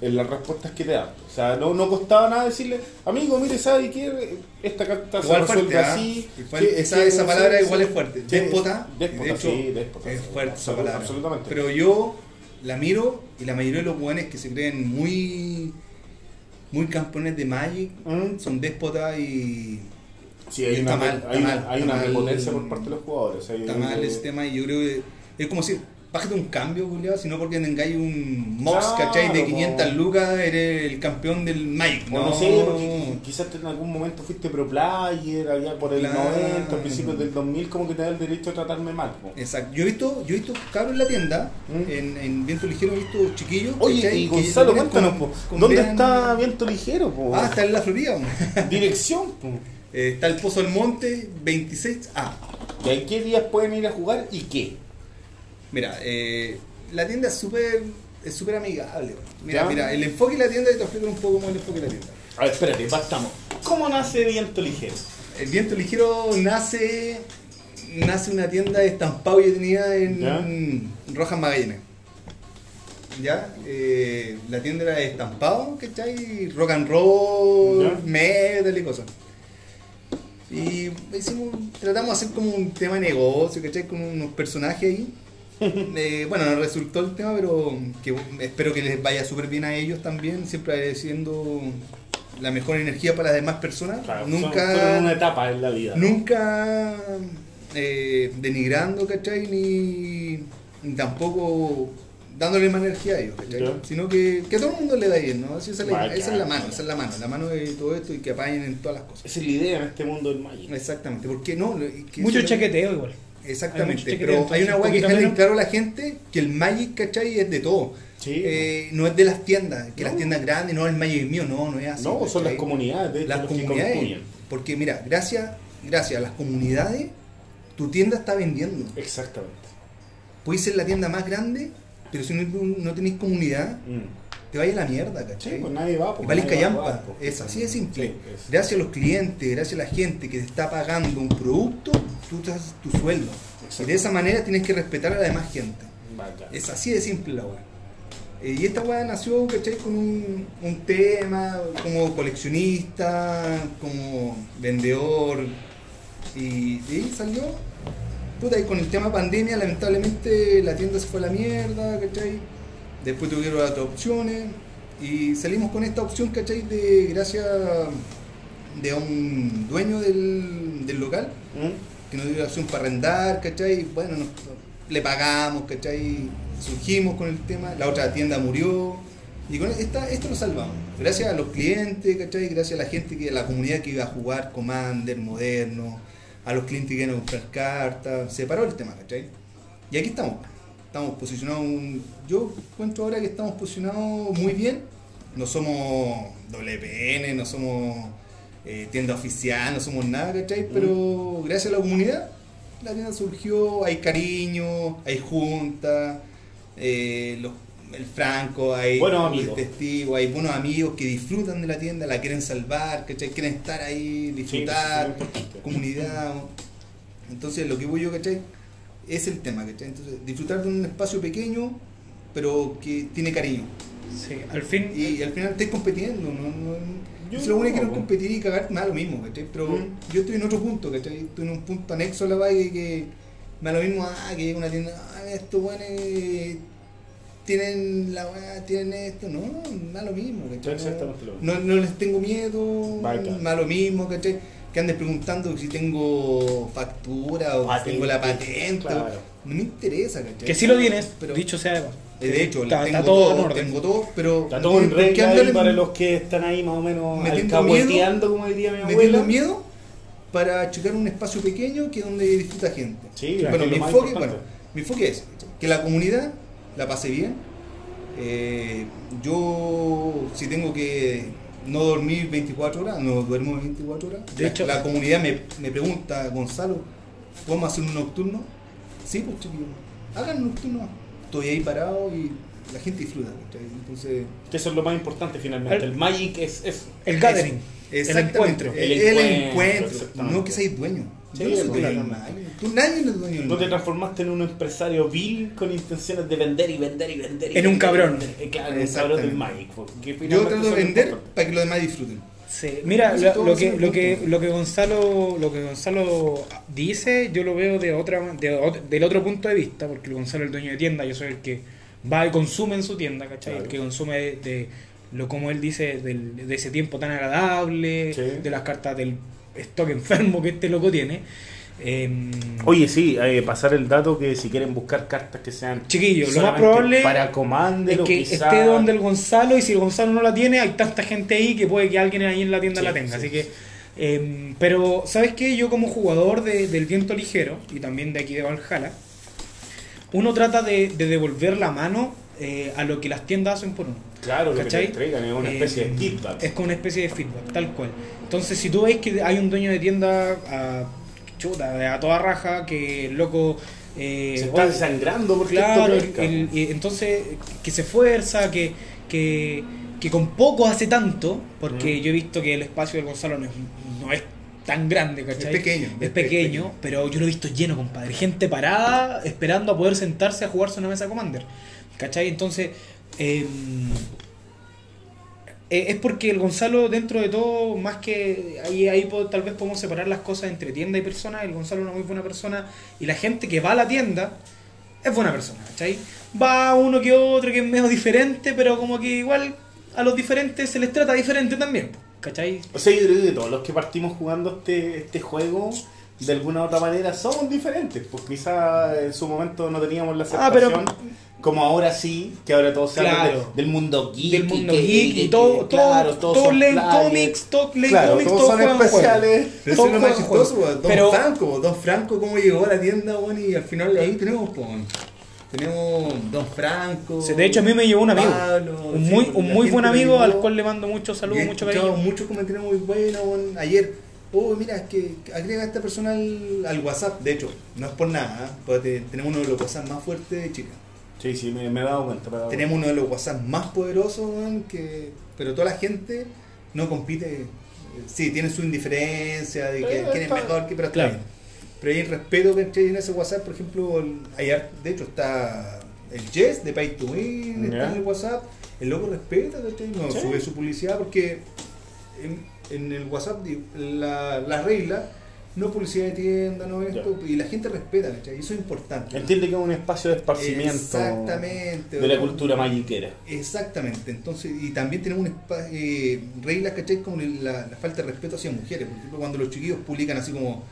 [SPEAKER 1] en las respuestas que te dan. O sea, no, no costaba nada decirle, amigo, mire, ¿sabe qué? Esta carta se
[SPEAKER 3] Igual
[SPEAKER 1] resuelve
[SPEAKER 3] fuerte, ¿ah?
[SPEAKER 1] así.
[SPEAKER 3] Igual esa, esa palabra
[SPEAKER 1] sí,
[SPEAKER 3] igual es fuerte. Déspota.
[SPEAKER 1] déspota,
[SPEAKER 3] de hecho,
[SPEAKER 1] sí, déspota,
[SPEAKER 3] Es fuerte esa palabra.
[SPEAKER 1] absolutamente.
[SPEAKER 3] Pero yo la miro y la mayoría de los buenos que se creen muy muy campeones de Magic
[SPEAKER 1] Mm.
[SPEAKER 3] son déspotas y
[SPEAKER 1] Sí,
[SPEAKER 3] Y
[SPEAKER 1] hay
[SPEAKER 3] está
[SPEAKER 1] una,
[SPEAKER 3] mal,
[SPEAKER 1] hay
[SPEAKER 3] está mal,
[SPEAKER 1] hay
[SPEAKER 3] está
[SPEAKER 1] una
[SPEAKER 3] mal.
[SPEAKER 1] prepotencia por parte de los jugadores.
[SPEAKER 3] está mal ese tema y yo creo que es como si bájate un cambio, culiao, sino porque tengáis un Mox,
[SPEAKER 1] Claro,
[SPEAKER 3] ¿cachai? De
[SPEAKER 1] po.
[SPEAKER 3] 500 lucas, eres el campeón del Magic.
[SPEAKER 1] O no, sé, porque quizás en algún momento fuiste pro player, allá por el
[SPEAKER 3] Claro.
[SPEAKER 1] 90, a principios del 2000, como que te da el derecho a tratarme mal. po.
[SPEAKER 3] Exacto. Yo he visto, yo he visto cabros en la tienda,
[SPEAKER 1] Mm.
[SPEAKER 3] en, en Viento Ligero he visto chiquillos.
[SPEAKER 1] Oye,
[SPEAKER 3] ¿cachai?
[SPEAKER 1] y Gonzalo, cuéntanos,
[SPEAKER 3] con-
[SPEAKER 1] ¿dónde
[SPEAKER 3] vean-
[SPEAKER 1] está Viento Ligero? Po?
[SPEAKER 3] Ah, está en la Florida.
[SPEAKER 1] Dirección. po.
[SPEAKER 3] Eh, está el Pozo del Monte 26A.
[SPEAKER 1] ¿Y a qué días pueden ir a jugar y qué?
[SPEAKER 3] Mira, eh, la tienda es súper es súper amigable. Mira,
[SPEAKER 1] ¿Ya?
[SPEAKER 3] mira, el enfoque de la tienda, te explico un poco cómo es el enfoque de la tienda.
[SPEAKER 1] A ver, espérate, partamos. ¿Cómo nace Viento Ligero?
[SPEAKER 3] El Viento Ligero nace nace una tienda de estampado y tenía en Rojas Magallanes. ¿Ya? Eh, la tienda era de estampado, ¿cachai? Rock and roll,
[SPEAKER 1] Ya.
[SPEAKER 3] metal y cosas. Y hicimos, tratamos de hacer como un tema de negocio, ¿cachai? Con unos personajes ahí. Eh, bueno, no resultó el tema, pero que espero que les vaya súper bien a ellos también, siempre agradeciendo la mejor energía para las demás personas.
[SPEAKER 1] Claro,
[SPEAKER 3] Nunca
[SPEAKER 1] son- fueron una etapa en la vida.
[SPEAKER 3] nunca eh, denigrando, ¿cachai? Ni, ni tampoco dándole más energía a ellos, ¿cachai? Sino que, que a todo el mundo le da bien, ¿no? Así esa, es la,
[SPEAKER 1] Bacán.
[SPEAKER 3] esa es la mano, esa es la mano, la mano de todo esto y que apañen en todas las cosas.
[SPEAKER 1] Esa es la idea en este mundo del Magic.
[SPEAKER 3] Exactamente, porque no, que
[SPEAKER 2] Mucho chaqueteo igual.
[SPEAKER 3] Exactamente, pero hay una
[SPEAKER 2] un
[SPEAKER 3] weá que dejarle
[SPEAKER 2] menos.
[SPEAKER 3] claro a la gente que el Magic, ¿cachai? Es de todo.
[SPEAKER 1] Sí.
[SPEAKER 3] Eh, no es de las tiendas, que las tiendas grandes, no, el Magic es mío, no, no es así.
[SPEAKER 1] no, son las comunidades, de hecho,
[SPEAKER 3] las comunidades. Porque mira, gracias, gracias a las comunidades, tu tienda está vendiendo.
[SPEAKER 1] Exactamente.
[SPEAKER 3] Puedes ser la tienda más grande, pero si no, no tenéis comunidad,
[SPEAKER 1] Mm.
[SPEAKER 3] Te vayas a la mierda,
[SPEAKER 1] Sí,
[SPEAKER 3] ¿cachai?
[SPEAKER 1] pues nadie va.
[SPEAKER 3] y
[SPEAKER 1] pues,
[SPEAKER 3] valís callampa.
[SPEAKER 1] pues.
[SPEAKER 3] Es así de simple.
[SPEAKER 1] Sí, es-
[SPEAKER 3] Gracias a los clientes, gracias a la gente que te está pagando un producto, tú te haces tu sueldo. Y de esa manera tienes que respetar a la demás gente. Es así de simple la weá. Eh, y esta weá nació, ¿cachai? Con un, un tema, como coleccionista, como vendedor. Y de ahí salió. Puta, y con el tema pandemia, lamentablemente la tienda se fue a la mierda, ¿cachai? Después tuvieron otras opciones. Y salimos con esta opción, ¿cachai? De gracias de un dueño del, del local
[SPEAKER 1] ¿Mm?
[SPEAKER 3] que nos dio la opción para arrendar, ¿cachai? Bueno, nos- le pagamos, ¿cachai? Surgimos con el tema, la otra tienda murió y con esta, esto lo salvamos. Gracias a los clientes, ¿cachai? Gracias a la gente, que a la comunidad que iba a jugar Commander, Moderno, a los clientes que iban a comprar cartas, se paró el tema, ¿cachai? Y aquí estamos, estamos posicionados, un- yo cuento ahora que estamos posicionados muy bien, no somos WPN, no somos eh, tienda oficial, no somos nada, ¿cachai? Pero gracias a la comunidad, la tienda surgió, hay cariño, hay junta, eh, los- el Franco, hay
[SPEAKER 1] Buenos amigos.
[SPEAKER 3] testigos, hay buenos amigos que disfrutan de la tienda, la quieren salvar, ¿cachai? Quieren estar ahí, disfrutar,
[SPEAKER 1] es
[SPEAKER 3] comunidad. Entonces lo que voy yo, ¿cachai? Es el tema, ¿cachai? Entonces, disfrutar de un espacio pequeño, pero que tiene cariño.
[SPEAKER 2] Sí, al fin.
[SPEAKER 3] Y al final estés compitiendo, ¿no? no
[SPEAKER 1] Yo
[SPEAKER 3] si lo único que
[SPEAKER 1] no,
[SPEAKER 3] no competir y cagar, me da lo mismo, ¿cachai? Pero
[SPEAKER 1] Mm.
[SPEAKER 3] yo estoy en otro punto, ¿cachai? Estoy en un punto anexo a la vaga que, que me da lo mismo, ah, que llega una tienda, ah, estos buenos tienen la weá, tienen esto, no, me da lo mismo, ¿cachai? No, no les tengo miedo, me da lo mismo, ¿cachai? Que andes preguntando si tengo factura o si tengo la patente,
[SPEAKER 1] claro.
[SPEAKER 3] no me interesa, ¿cachai?
[SPEAKER 2] Que sí lo tienes,
[SPEAKER 3] pero
[SPEAKER 2] dicho sea de
[SPEAKER 3] hecho,
[SPEAKER 2] Está-
[SPEAKER 3] tengo
[SPEAKER 2] está todo
[SPEAKER 3] todo, tengo todo, pero
[SPEAKER 1] Está todo en
[SPEAKER 3] ¿por qué
[SPEAKER 1] regla ahí para los que están ahí más o menos
[SPEAKER 3] Metiendo
[SPEAKER 1] alcahueteando, como diría mi
[SPEAKER 3] me
[SPEAKER 1] abuela.
[SPEAKER 3] tengo miedo para checar un espacio pequeño que es donde disfruta gente.
[SPEAKER 1] Sí,
[SPEAKER 3] bueno, mi enfoque, bueno, mi enfoque es que la comunidad la pase bien. Eh, yo, si tengo que no dormir 24 horas, no duermo 24 horas.
[SPEAKER 2] De
[SPEAKER 3] la,
[SPEAKER 2] hecho-
[SPEAKER 3] la comunidad me, me pregunta, Gonzalo, ¿podemos hacer un nocturno? Sí, pues chiquillos, hagan un nocturno. Estoy ahí parado y la gente disfruta. ¿cachai? Entonces,
[SPEAKER 1] Que eso es lo más importante finalmente.
[SPEAKER 2] El-
[SPEAKER 1] El, Magic es eso.
[SPEAKER 2] El gathering.
[SPEAKER 3] exactamente.
[SPEAKER 2] encuentro.
[SPEAKER 3] El,
[SPEAKER 1] El
[SPEAKER 3] el
[SPEAKER 1] encuentro.
[SPEAKER 3] No que seáis dueño.
[SPEAKER 1] Sí,
[SPEAKER 3] Yo no soy dueño. Magic. Tú nadie es dueño
[SPEAKER 1] No te transformaste en un empresario vil con intenciones de vender y vender y vender. y
[SPEAKER 2] En un
[SPEAKER 1] vender
[SPEAKER 2] cabrón.
[SPEAKER 1] vender. Eh, Claro, en un cabrón del. Magic. porque
[SPEAKER 3] Yo
[SPEAKER 1] finalmente
[SPEAKER 3] trato de vender para que los demás disfruten.
[SPEAKER 2] Sí, mira,
[SPEAKER 3] Eso
[SPEAKER 2] lo,
[SPEAKER 3] todo
[SPEAKER 2] lo
[SPEAKER 3] es
[SPEAKER 2] que,
[SPEAKER 3] un
[SPEAKER 2] lo, que,
[SPEAKER 3] punto.
[SPEAKER 2] lo que Gonzalo lo que Gonzalo dice, yo lo veo de otra de ot- del otro punto de vista, porque Gonzalo es el dueño de tienda, yo soy el que va y consume en su tienda, ¿cachai?
[SPEAKER 1] Claro.
[SPEAKER 2] El que consume de, de lo como él dice, del- de ese tiempo tan agradable,
[SPEAKER 1] Sí.
[SPEAKER 2] de las cartas del stock enfermo que este loco tiene. Em,
[SPEAKER 1] Oye, sí, eh, pasar el dato que si quieren buscar cartas que sean
[SPEAKER 2] Chiquillos, lo más probable
[SPEAKER 1] para Commander
[SPEAKER 2] es que
[SPEAKER 1] quizá-
[SPEAKER 2] esté donde el Gonzalo y si el Gonzalo no la tiene, hay tanta gente ahí que puede que alguien ahí en la tienda
[SPEAKER 1] Sí,
[SPEAKER 2] la tenga.
[SPEAKER 1] sí,
[SPEAKER 2] Así
[SPEAKER 1] sí.
[SPEAKER 2] que, em, pero, ¿sabes qué? Yo como jugador de- del viento ligero y también de aquí de Valhalla, uno trata de, de devolver la mano eh, a lo que las tiendas hacen por uno.
[SPEAKER 1] Claro, lo que te
[SPEAKER 2] ¿Cachai?
[SPEAKER 1] entregan es una
[SPEAKER 2] Eh,
[SPEAKER 1] especie de feedback.
[SPEAKER 2] Es como una especie de feedback, tal cual. Entonces, si tú ves que hay un dueño de tienda a, chuta, a toda raja, que el loco... eh,
[SPEAKER 1] Se está desangrando porque
[SPEAKER 2] Claro, el- el- entonces que se esfuerza, que, que, que con poco hace tanto, porque
[SPEAKER 1] Mm.
[SPEAKER 2] yo he visto que el espacio del Gonzalo no es, no es tan grande, ¿cachai?
[SPEAKER 3] Es pequeño,
[SPEAKER 2] Es
[SPEAKER 3] es
[SPEAKER 2] pequeño,
[SPEAKER 3] pequeño.
[SPEAKER 2] pero yo lo he visto lleno, compadre. Gente parada esperando a poder sentarse a jugarse una mesa Commander, ¿cachai? Entonces, eh, eh, es porque el Gonzalo, dentro de todo, más que ahí, ahí tal vez podemos separar las cosas entre tienda y persona. El Gonzalo es una muy buena persona y la gente que va a la tienda es buena persona, ¿cachai? Va uno que otro que es medio diferente, pero como que igual a los diferentes se les trata diferente también, ¿cachai?
[SPEAKER 1] O sea, yo creo que todos los que partimos jugando este, este juego, de alguna u otra manera, somos diferentes. Pues quizá en su momento no teníamos la
[SPEAKER 2] Ah, pero-
[SPEAKER 1] aceptación, como ahora sí, que ahora todos se
[SPEAKER 2] Claro.
[SPEAKER 1] de- del mundo geek.
[SPEAKER 2] Del mundo geek y todo,
[SPEAKER 1] que,
[SPEAKER 2] todo,
[SPEAKER 1] claro, todos
[SPEAKER 2] todos leen cómics, todos leen
[SPEAKER 1] Claro,
[SPEAKER 2] cómics,
[SPEAKER 1] todos
[SPEAKER 2] todos
[SPEAKER 1] son especiales.
[SPEAKER 3] Pero eso es lo más chistoso. Don
[SPEAKER 2] Pero-
[SPEAKER 3] Franco, Don Franco, cómo llegó a la tienda, weón, y al final ahí tenemos, weón. Tenemos Don Franco.
[SPEAKER 2] Sí, De hecho, a mí me llevó un amigo.
[SPEAKER 3] Pablo,
[SPEAKER 2] un muy,
[SPEAKER 3] pues,
[SPEAKER 2] un muy buen amigo al cual le mando muchos saludos, mucho cariño.
[SPEAKER 3] muchos comentarios muy buenos. Ayer, oh, mira, es que agrega a esta persona al, al WhatsApp. De hecho, no es por nada, ¿eh? porque tenemos uno de los WhatsApp más fuertes de Chile.
[SPEAKER 1] Sí, sí, me, me he dado cuenta. me he dado
[SPEAKER 3] Tenemos uno de los WhatsApp más poderosos, weón, que, pero toda la gente no compite. eh, Sí, tiene su indiferencia de que quién es mejor, que, pero está
[SPEAKER 2] claro.
[SPEAKER 3] bien. Pero hay respeto que en ese WhatsApp, por ejemplo, el- hay ar- de hecho está el Jess de Pay to Win, está en el WhatsApp. El loco respeta, ¿cachai? No
[SPEAKER 1] Sí.
[SPEAKER 3] sube su publicidad porque en, en el WhatsApp la, la regla, no publicidad de tienda, no esto, y la gente respeta, ¿cachai? Y eso es importante.
[SPEAKER 1] Entiende que es un espacio de esparcimiento
[SPEAKER 3] Exactamente.
[SPEAKER 1] de la cultura magiquera.
[SPEAKER 3] Exactamente, entonces, y también tenemos un eh, reglas, ¿cachai? Como la, la falta de respeto hacia mujeres. Por ejemplo, cuando los chiquillos publican así como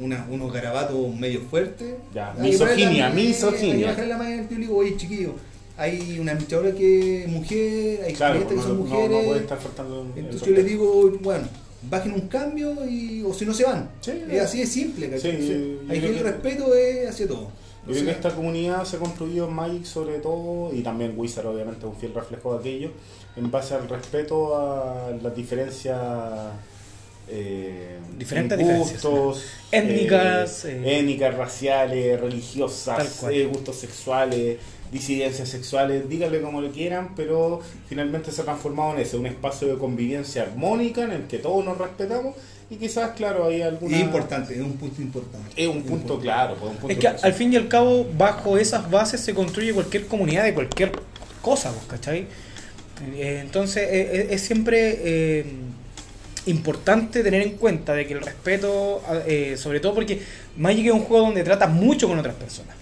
[SPEAKER 3] una, unos garabatos medio fuertes.
[SPEAKER 1] Ya, misoginia, misoginia.
[SPEAKER 3] baja la y digo, oye chiquillo, hay una que es mujer, hay
[SPEAKER 1] Claro, no,
[SPEAKER 3] que son
[SPEAKER 1] no,
[SPEAKER 3] mujeres.
[SPEAKER 1] estar
[SPEAKER 3] entonces yo les digo, bueno, bajen un cambio y, o si no se van.
[SPEAKER 1] Sí,
[SPEAKER 3] es así de simple.
[SPEAKER 1] Sí, creo
[SPEAKER 3] el
[SPEAKER 1] que-
[SPEAKER 3] respeto es hacia todo.
[SPEAKER 1] Yo creo que esta comunidad se ha construido en Magic sobre todo, y también Wizard obviamente es un fiel reflejo de aquello, en base al respeto a las diferencias eh,
[SPEAKER 2] Diferentes
[SPEAKER 1] gustos,
[SPEAKER 2] Étnicas,
[SPEAKER 1] eh,
[SPEAKER 2] eh,
[SPEAKER 1] étnicas, raciales, religiosas, eh, gustos sexuales, disidencias sexuales, díganle como lo quieran, pero finalmente se ha transformado en eso, un espacio de convivencia armónica en el que todos nos respetamos y quizás, claro, hay alguna...
[SPEAKER 3] Es importante, es un punto importante.
[SPEAKER 1] Es un punto
[SPEAKER 3] importante.
[SPEAKER 1] claro, pues, un punto
[SPEAKER 2] Es que al fin y al cabo, bajo esas bases se construye cualquier comunidad de cualquier cosa, pues, ¿cachai? Eh, entonces eh, eh, es siempre eh, importante tener en cuenta de que el respeto, eh, sobre todo porque Magic es un juego donde tratas mucho con otras personas.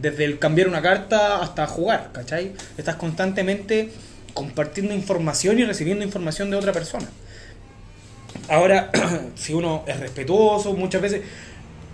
[SPEAKER 2] Desde el cambiar una carta hasta jugar, ¿cachai? Estás constantemente compartiendo información y recibiendo información de otra persona. Ahora, si uno es respetuoso, muchas veces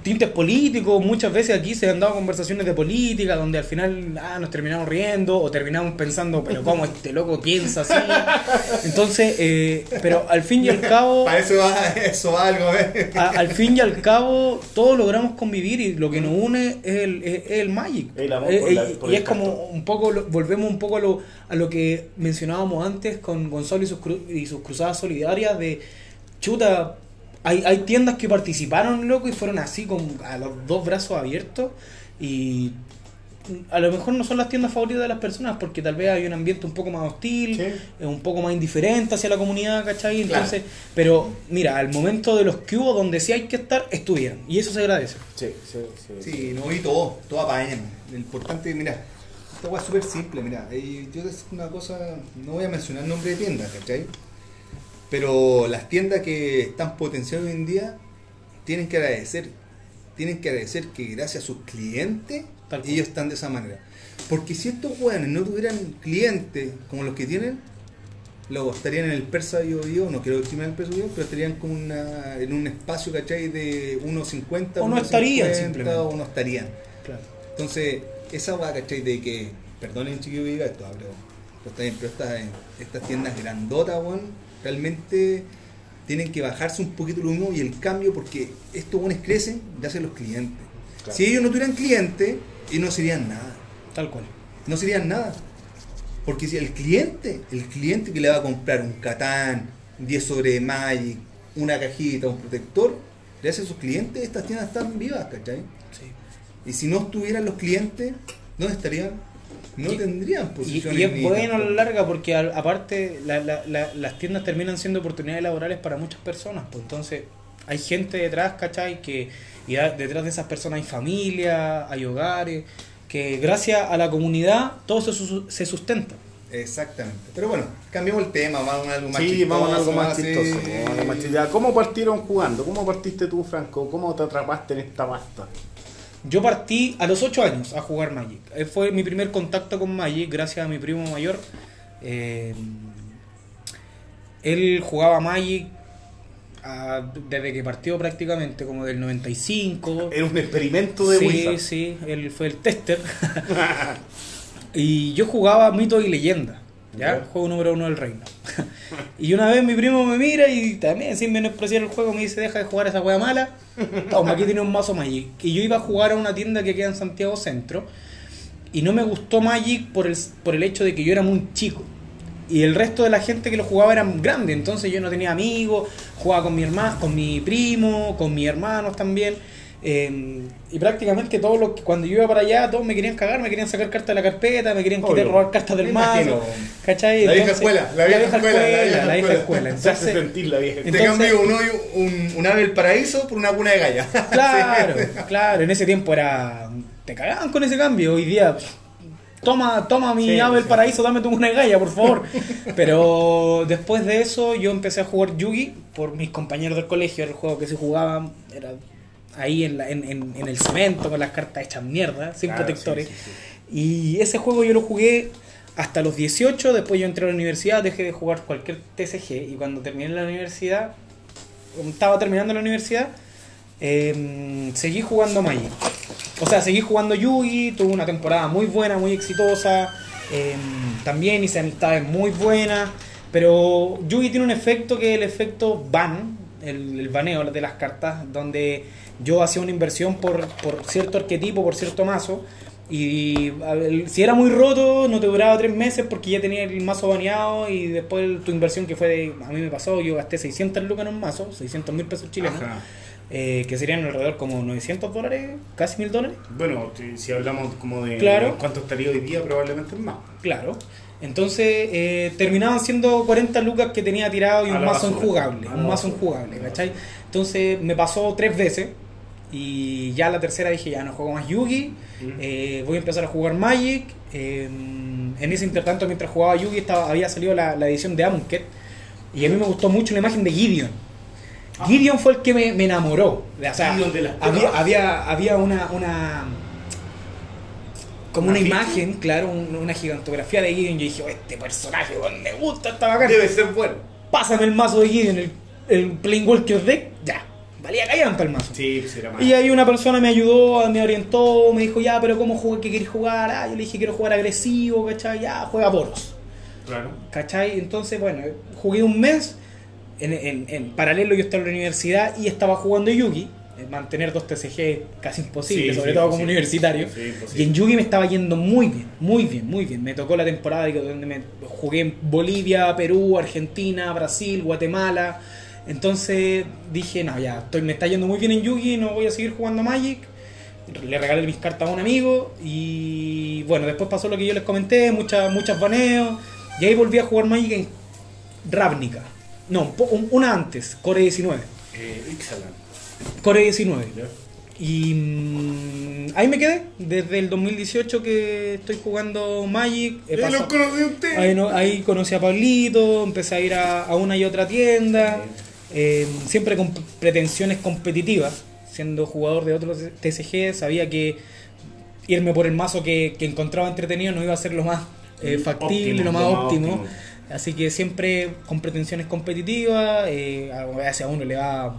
[SPEAKER 2] tintes políticos, muchas veces aquí se han dado conversaciones de política donde al final ah, nos terminamos riendo o terminamos pensando, pero ¿cómo este loco piensa así? Entonces, eh, pero al fin y al cabo...
[SPEAKER 3] Para eso va, eso va algo, ¿eh?
[SPEAKER 2] a- al fin y al cabo, todos logramos convivir y lo que nos une es el, es- es el Magic.
[SPEAKER 1] El amor
[SPEAKER 2] Eh,
[SPEAKER 1] por la-
[SPEAKER 2] eh,
[SPEAKER 1] por
[SPEAKER 2] y
[SPEAKER 1] el
[SPEAKER 2] es como un poco, lo- volvemos un poco a lo, a lo que mencionábamos antes con Gonzalo y sus, cru- y sus cruzadas solidarias de chuta. Hay, hay tiendas que participaron, loco, y fueron así con a los dos brazos abiertos y a lo mejor no son las tiendas favoritas de las personas porque tal vez hay un ambiente un poco más hostil,
[SPEAKER 1] Sí.
[SPEAKER 2] un poco más indiferente hacia la comunidad, ¿cachai?
[SPEAKER 4] Claro.
[SPEAKER 2] Entonces, pero mira, al momento de los que hubo donde sí hay que estar, estuvieron. Y eso se agradece.
[SPEAKER 1] Sí, sí, sí.
[SPEAKER 3] Sí, no, y todo, todo apañan. Lo importante, mira, esta es súper simple, mira. Yo es una cosa, no voy a mencionar nombre de tiendas, ¿cachai? Pero las tiendas que están potenciadas hoy en día tienen que agradecer, tienen que agradecer que gracias a sus clientes ellos están de esa manera. Porque si estos hueones no tuvieran clientes como los que tienen, luego estarían en el Persa Bio, no quiero discriminar el Persa Bio, pero estarían como una, en un espacio, ¿cachai? De 1.50
[SPEAKER 2] O no estarían,
[SPEAKER 3] 1.50,
[SPEAKER 2] simplemente.
[SPEAKER 3] O no estarían.
[SPEAKER 2] Claro.
[SPEAKER 3] Entonces, esa hueá, ¿cachai? De que, perdonen chiquillo que diga esto, ah, pero, pero está bien, pero estas, estas tiendas grandotas, weón, realmente tienen que bajarse un poquito el humo y el cambio porque estos buenos crecen gracias a los clientes.
[SPEAKER 1] Claro.
[SPEAKER 3] Si ellos no tuvieran clientes, ellos no serían nada.
[SPEAKER 2] Tal cual.
[SPEAKER 3] No serían nada. Porque si el cliente, el cliente que le va a comprar un Catán, 10 sobre Magic, una cajita, un protector, gracias a sus clientes estas tiendas están vivas, ¿cachai?
[SPEAKER 2] Sí.
[SPEAKER 3] Y si no estuvieran los clientes, ¿dónde estarían? No
[SPEAKER 2] Y-
[SPEAKER 3] tendrían
[SPEAKER 2] Y,
[SPEAKER 3] posiciones.
[SPEAKER 2] y es
[SPEAKER 3] ni
[SPEAKER 2] bueno a la
[SPEAKER 3] tampoco.
[SPEAKER 2] larga porque aparte la- la- la- las tiendas terminan siendo oportunidades laborales para muchas personas. Pues entonces hay gente detrás, ¿cachai? Que, y detrás de esas personas hay familia, hay hogares, que gracias a la comunidad todo se, se sustenta.
[SPEAKER 3] Exactamente. Pero bueno, cambiamos el tema, vamos a algo más
[SPEAKER 1] Sí,
[SPEAKER 3] chistoso,
[SPEAKER 1] vamos a algo más
[SPEAKER 3] así.
[SPEAKER 1] chistoso. vamos a algo más chistoso. ¿Cómo partieron jugando? ¿Cómo partiste tú, Franco? ¿Cómo te atrapaste en esta pasta?
[SPEAKER 2] Yo partí a los 8 años a jugar Magic. Eh, Fue mi primer contacto con Magic gracias a mi primo mayor. Eh, él jugaba Magic ah, desde que partió prácticamente, como del 95.
[SPEAKER 1] Era un experimento de
[SPEAKER 2] sí,
[SPEAKER 1] Wizard.
[SPEAKER 2] sí, él fue el tester. y yo jugaba Mito y Leyenda. ¿Ya?
[SPEAKER 1] Ya.
[SPEAKER 2] Juego número uno del reino. y una vez mi primo me mira y también sin menospreciar el juego me dice, deja de jugar esa wea mala. Toma, aquí tiene un mazo Magic. Y yo iba a jugar a una tienda que queda en Santiago Centro. Y no me gustó Magic por el, por el hecho de que yo era muy chico. Y el resto de la gente que lo jugaba eran grandes. Entonces yo no tenía amigos. Jugaba con mi hermano, con mi primo, con mis hermanos también. Eh, y prácticamente todos los cuando yo iba para allá, todos me querían cagar, me querían sacar cartas de la carpeta, me querían quitar robar cartas del mazo.
[SPEAKER 3] La vieja
[SPEAKER 2] Entonces-
[SPEAKER 3] escuela, la vieja escuela, la vieja
[SPEAKER 2] la vieja
[SPEAKER 3] escuela.
[SPEAKER 1] Se
[SPEAKER 2] Entonces,
[SPEAKER 1] sentir la vieja.
[SPEAKER 3] Te
[SPEAKER 2] Entonces-
[SPEAKER 3] cambio un, un, un ave del paraíso por una cuna de galla.
[SPEAKER 2] Claro, claro, en ese tiempo era. Te cagaban con ese cambio. Hoy día, toma, toma mi
[SPEAKER 1] Sí,
[SPEAKER 2] ave del
[SPEAKER 1] sí.
[SPEAKER 2] paraíso, dame tu una galla, por favor. Pero después de eso, yo empecé a jugar Yugi por mis compañeros del colegio. Era el juego que se jugaba, era ahí en, la- en, en- en el cemento, con las cartas hechas mierda, sin
[SPEAKER 1] Claro,
[SPEAKER 2] protectores.
[SPEAKER 1] sí, sí, sí.
[SPEAKER 2] Y ese juego yo lo jugué hasta los 18, después yo entré a la universidad, dejé de jugar cualquier TCG y cuando terminé la universidad, estaba terminando la universidad, eh, seguí jugando Magic. O sea, seguí jugando Yugi, tuve una temporada muy buena, muy exitosa, eh, también hice amistades muy buenas, pero Yugi tiene un efecto que es el efecto ban, el, el baneo de las cartas, donde yo hacía una inversión por, por cierto arquetipo, por cierto mazo, y ver, si era muy roto, no te duraba tres meses porque ya tenía el mazo baneado y después tu inversión que fue de, a mí me pasó, yo gasté 600 lucas en un mazo, 600 mil pesos chilenos, eh, que serían alrededor como 900 dólares, casi 1000 dólares.
[SPEAKER 1] Bueno, si- hablamos como de
[SPEAKER 2] Claro.
[SPEAKER 1] cuánto estaría hoy día, probablemente más.
[SPEAKER 2] Claro. Entonces eh, terminaban siendo 40 lucas que tenía tirado y un mazo injugable. Un mazo injugable, ¿cachai? Entonces me pasó tres veces. Y ya la tercera dije, ya no juego más Yugi. Eh, voy a empezar a jugar Magic. eh, en ese intertanto, mientras jugaba Yugi, estaba, había salido la, la edición de Amonkhet. Y a mí me gustó mucho la imagen de Gideon. Gideon fue el que me, me enamoró. O sea,
[SPEAKER 1] Ah.
[SPEAKER 2] Había, había, había una, una como
[SPEAKER 1] ¿Una
[SPEAKER 2] imagen, claro, un- una gigantografía de Gideon. Yo dije, oh, este personaje, me gusta, está bacán.
[SPEAKER 1] Debe ser bueno.
[SPEAKER 2] Pásame el mazo de Gideon, el, el Playing Walker Deck, ya. Valía callampa el mazo.
[SPEAKER 1] Sí, pues era.
[SPEAKER 2] Y ahí una persona me ayudó, me orientó, me dijo, ya, pero ¿cómo juega? ¿Qué querés jugar? Ah, yo le dije, quiero jugar agresivo, ¿cachai? Ya, juega poros.
[SPEAKER 1] Claro.
[SPEAKER 2] ¿Cachai? Entonces, bueno, jugué un mes. En, en- en paralelo yo estaba en la universidad y estaba jugando Yugi. Eh, Mantener dos TCG casi imposible,
[SPEAKER 1] Sí,
[SPEAKER 2] sobre
[SPEAKER 1] sí,
[SPEAKER 2] todo como
[SPEAKER 1] sí.
[SPEAKER 2] universitario. Y en Yugi me estaba yendo muy bien, muy bien, muy bien. Me tocó la temporada donde me jugué en Bolivia, Perú, Argentina, Brasil, Guatemala. Entonces dije, no, ya, estoy, me está yendo muy bien en Yugi, no voy a seguir jugando Magic. le regalé mis cartas a un amigo y bueno, después pasó lo que yo les comenté, muchas muchas baneos y ahí volví a jugar Magic en Ravnica. No, una antes, Core 19.
[SPEAKER 1] Eh, Ixalan.
[SPEAKER 2] Core 19.
[SPEAKER 1] ¿ya?
[SPEAKER 2] Y mm, ahí me quedé, desde el 2018 que estoy jugando Magic. he pasado-
[SPEAKER 1] lo conocí a usted.
[SPEAKER 2] Ahí, no- ahí conocí a Pablito, empecé a ir a, a una y otra tienda, eh, siempre con pretensiones competitivas, siendo jugador de otros TCG, sabía que irme por el mazo que, que encontraba entretenido no iba a ser lo más eh, factible,
[SPEAKER 1] Óptimo,
[SPEAKER 2] lo más
[SPEAKER 1] lo más
[SPEAKER 2] óptimo.
[SPEAKER 1] óptimo.
[SPEAKER 2] Así que siempre con pretensiones competitivas, eh, a veces a uno le va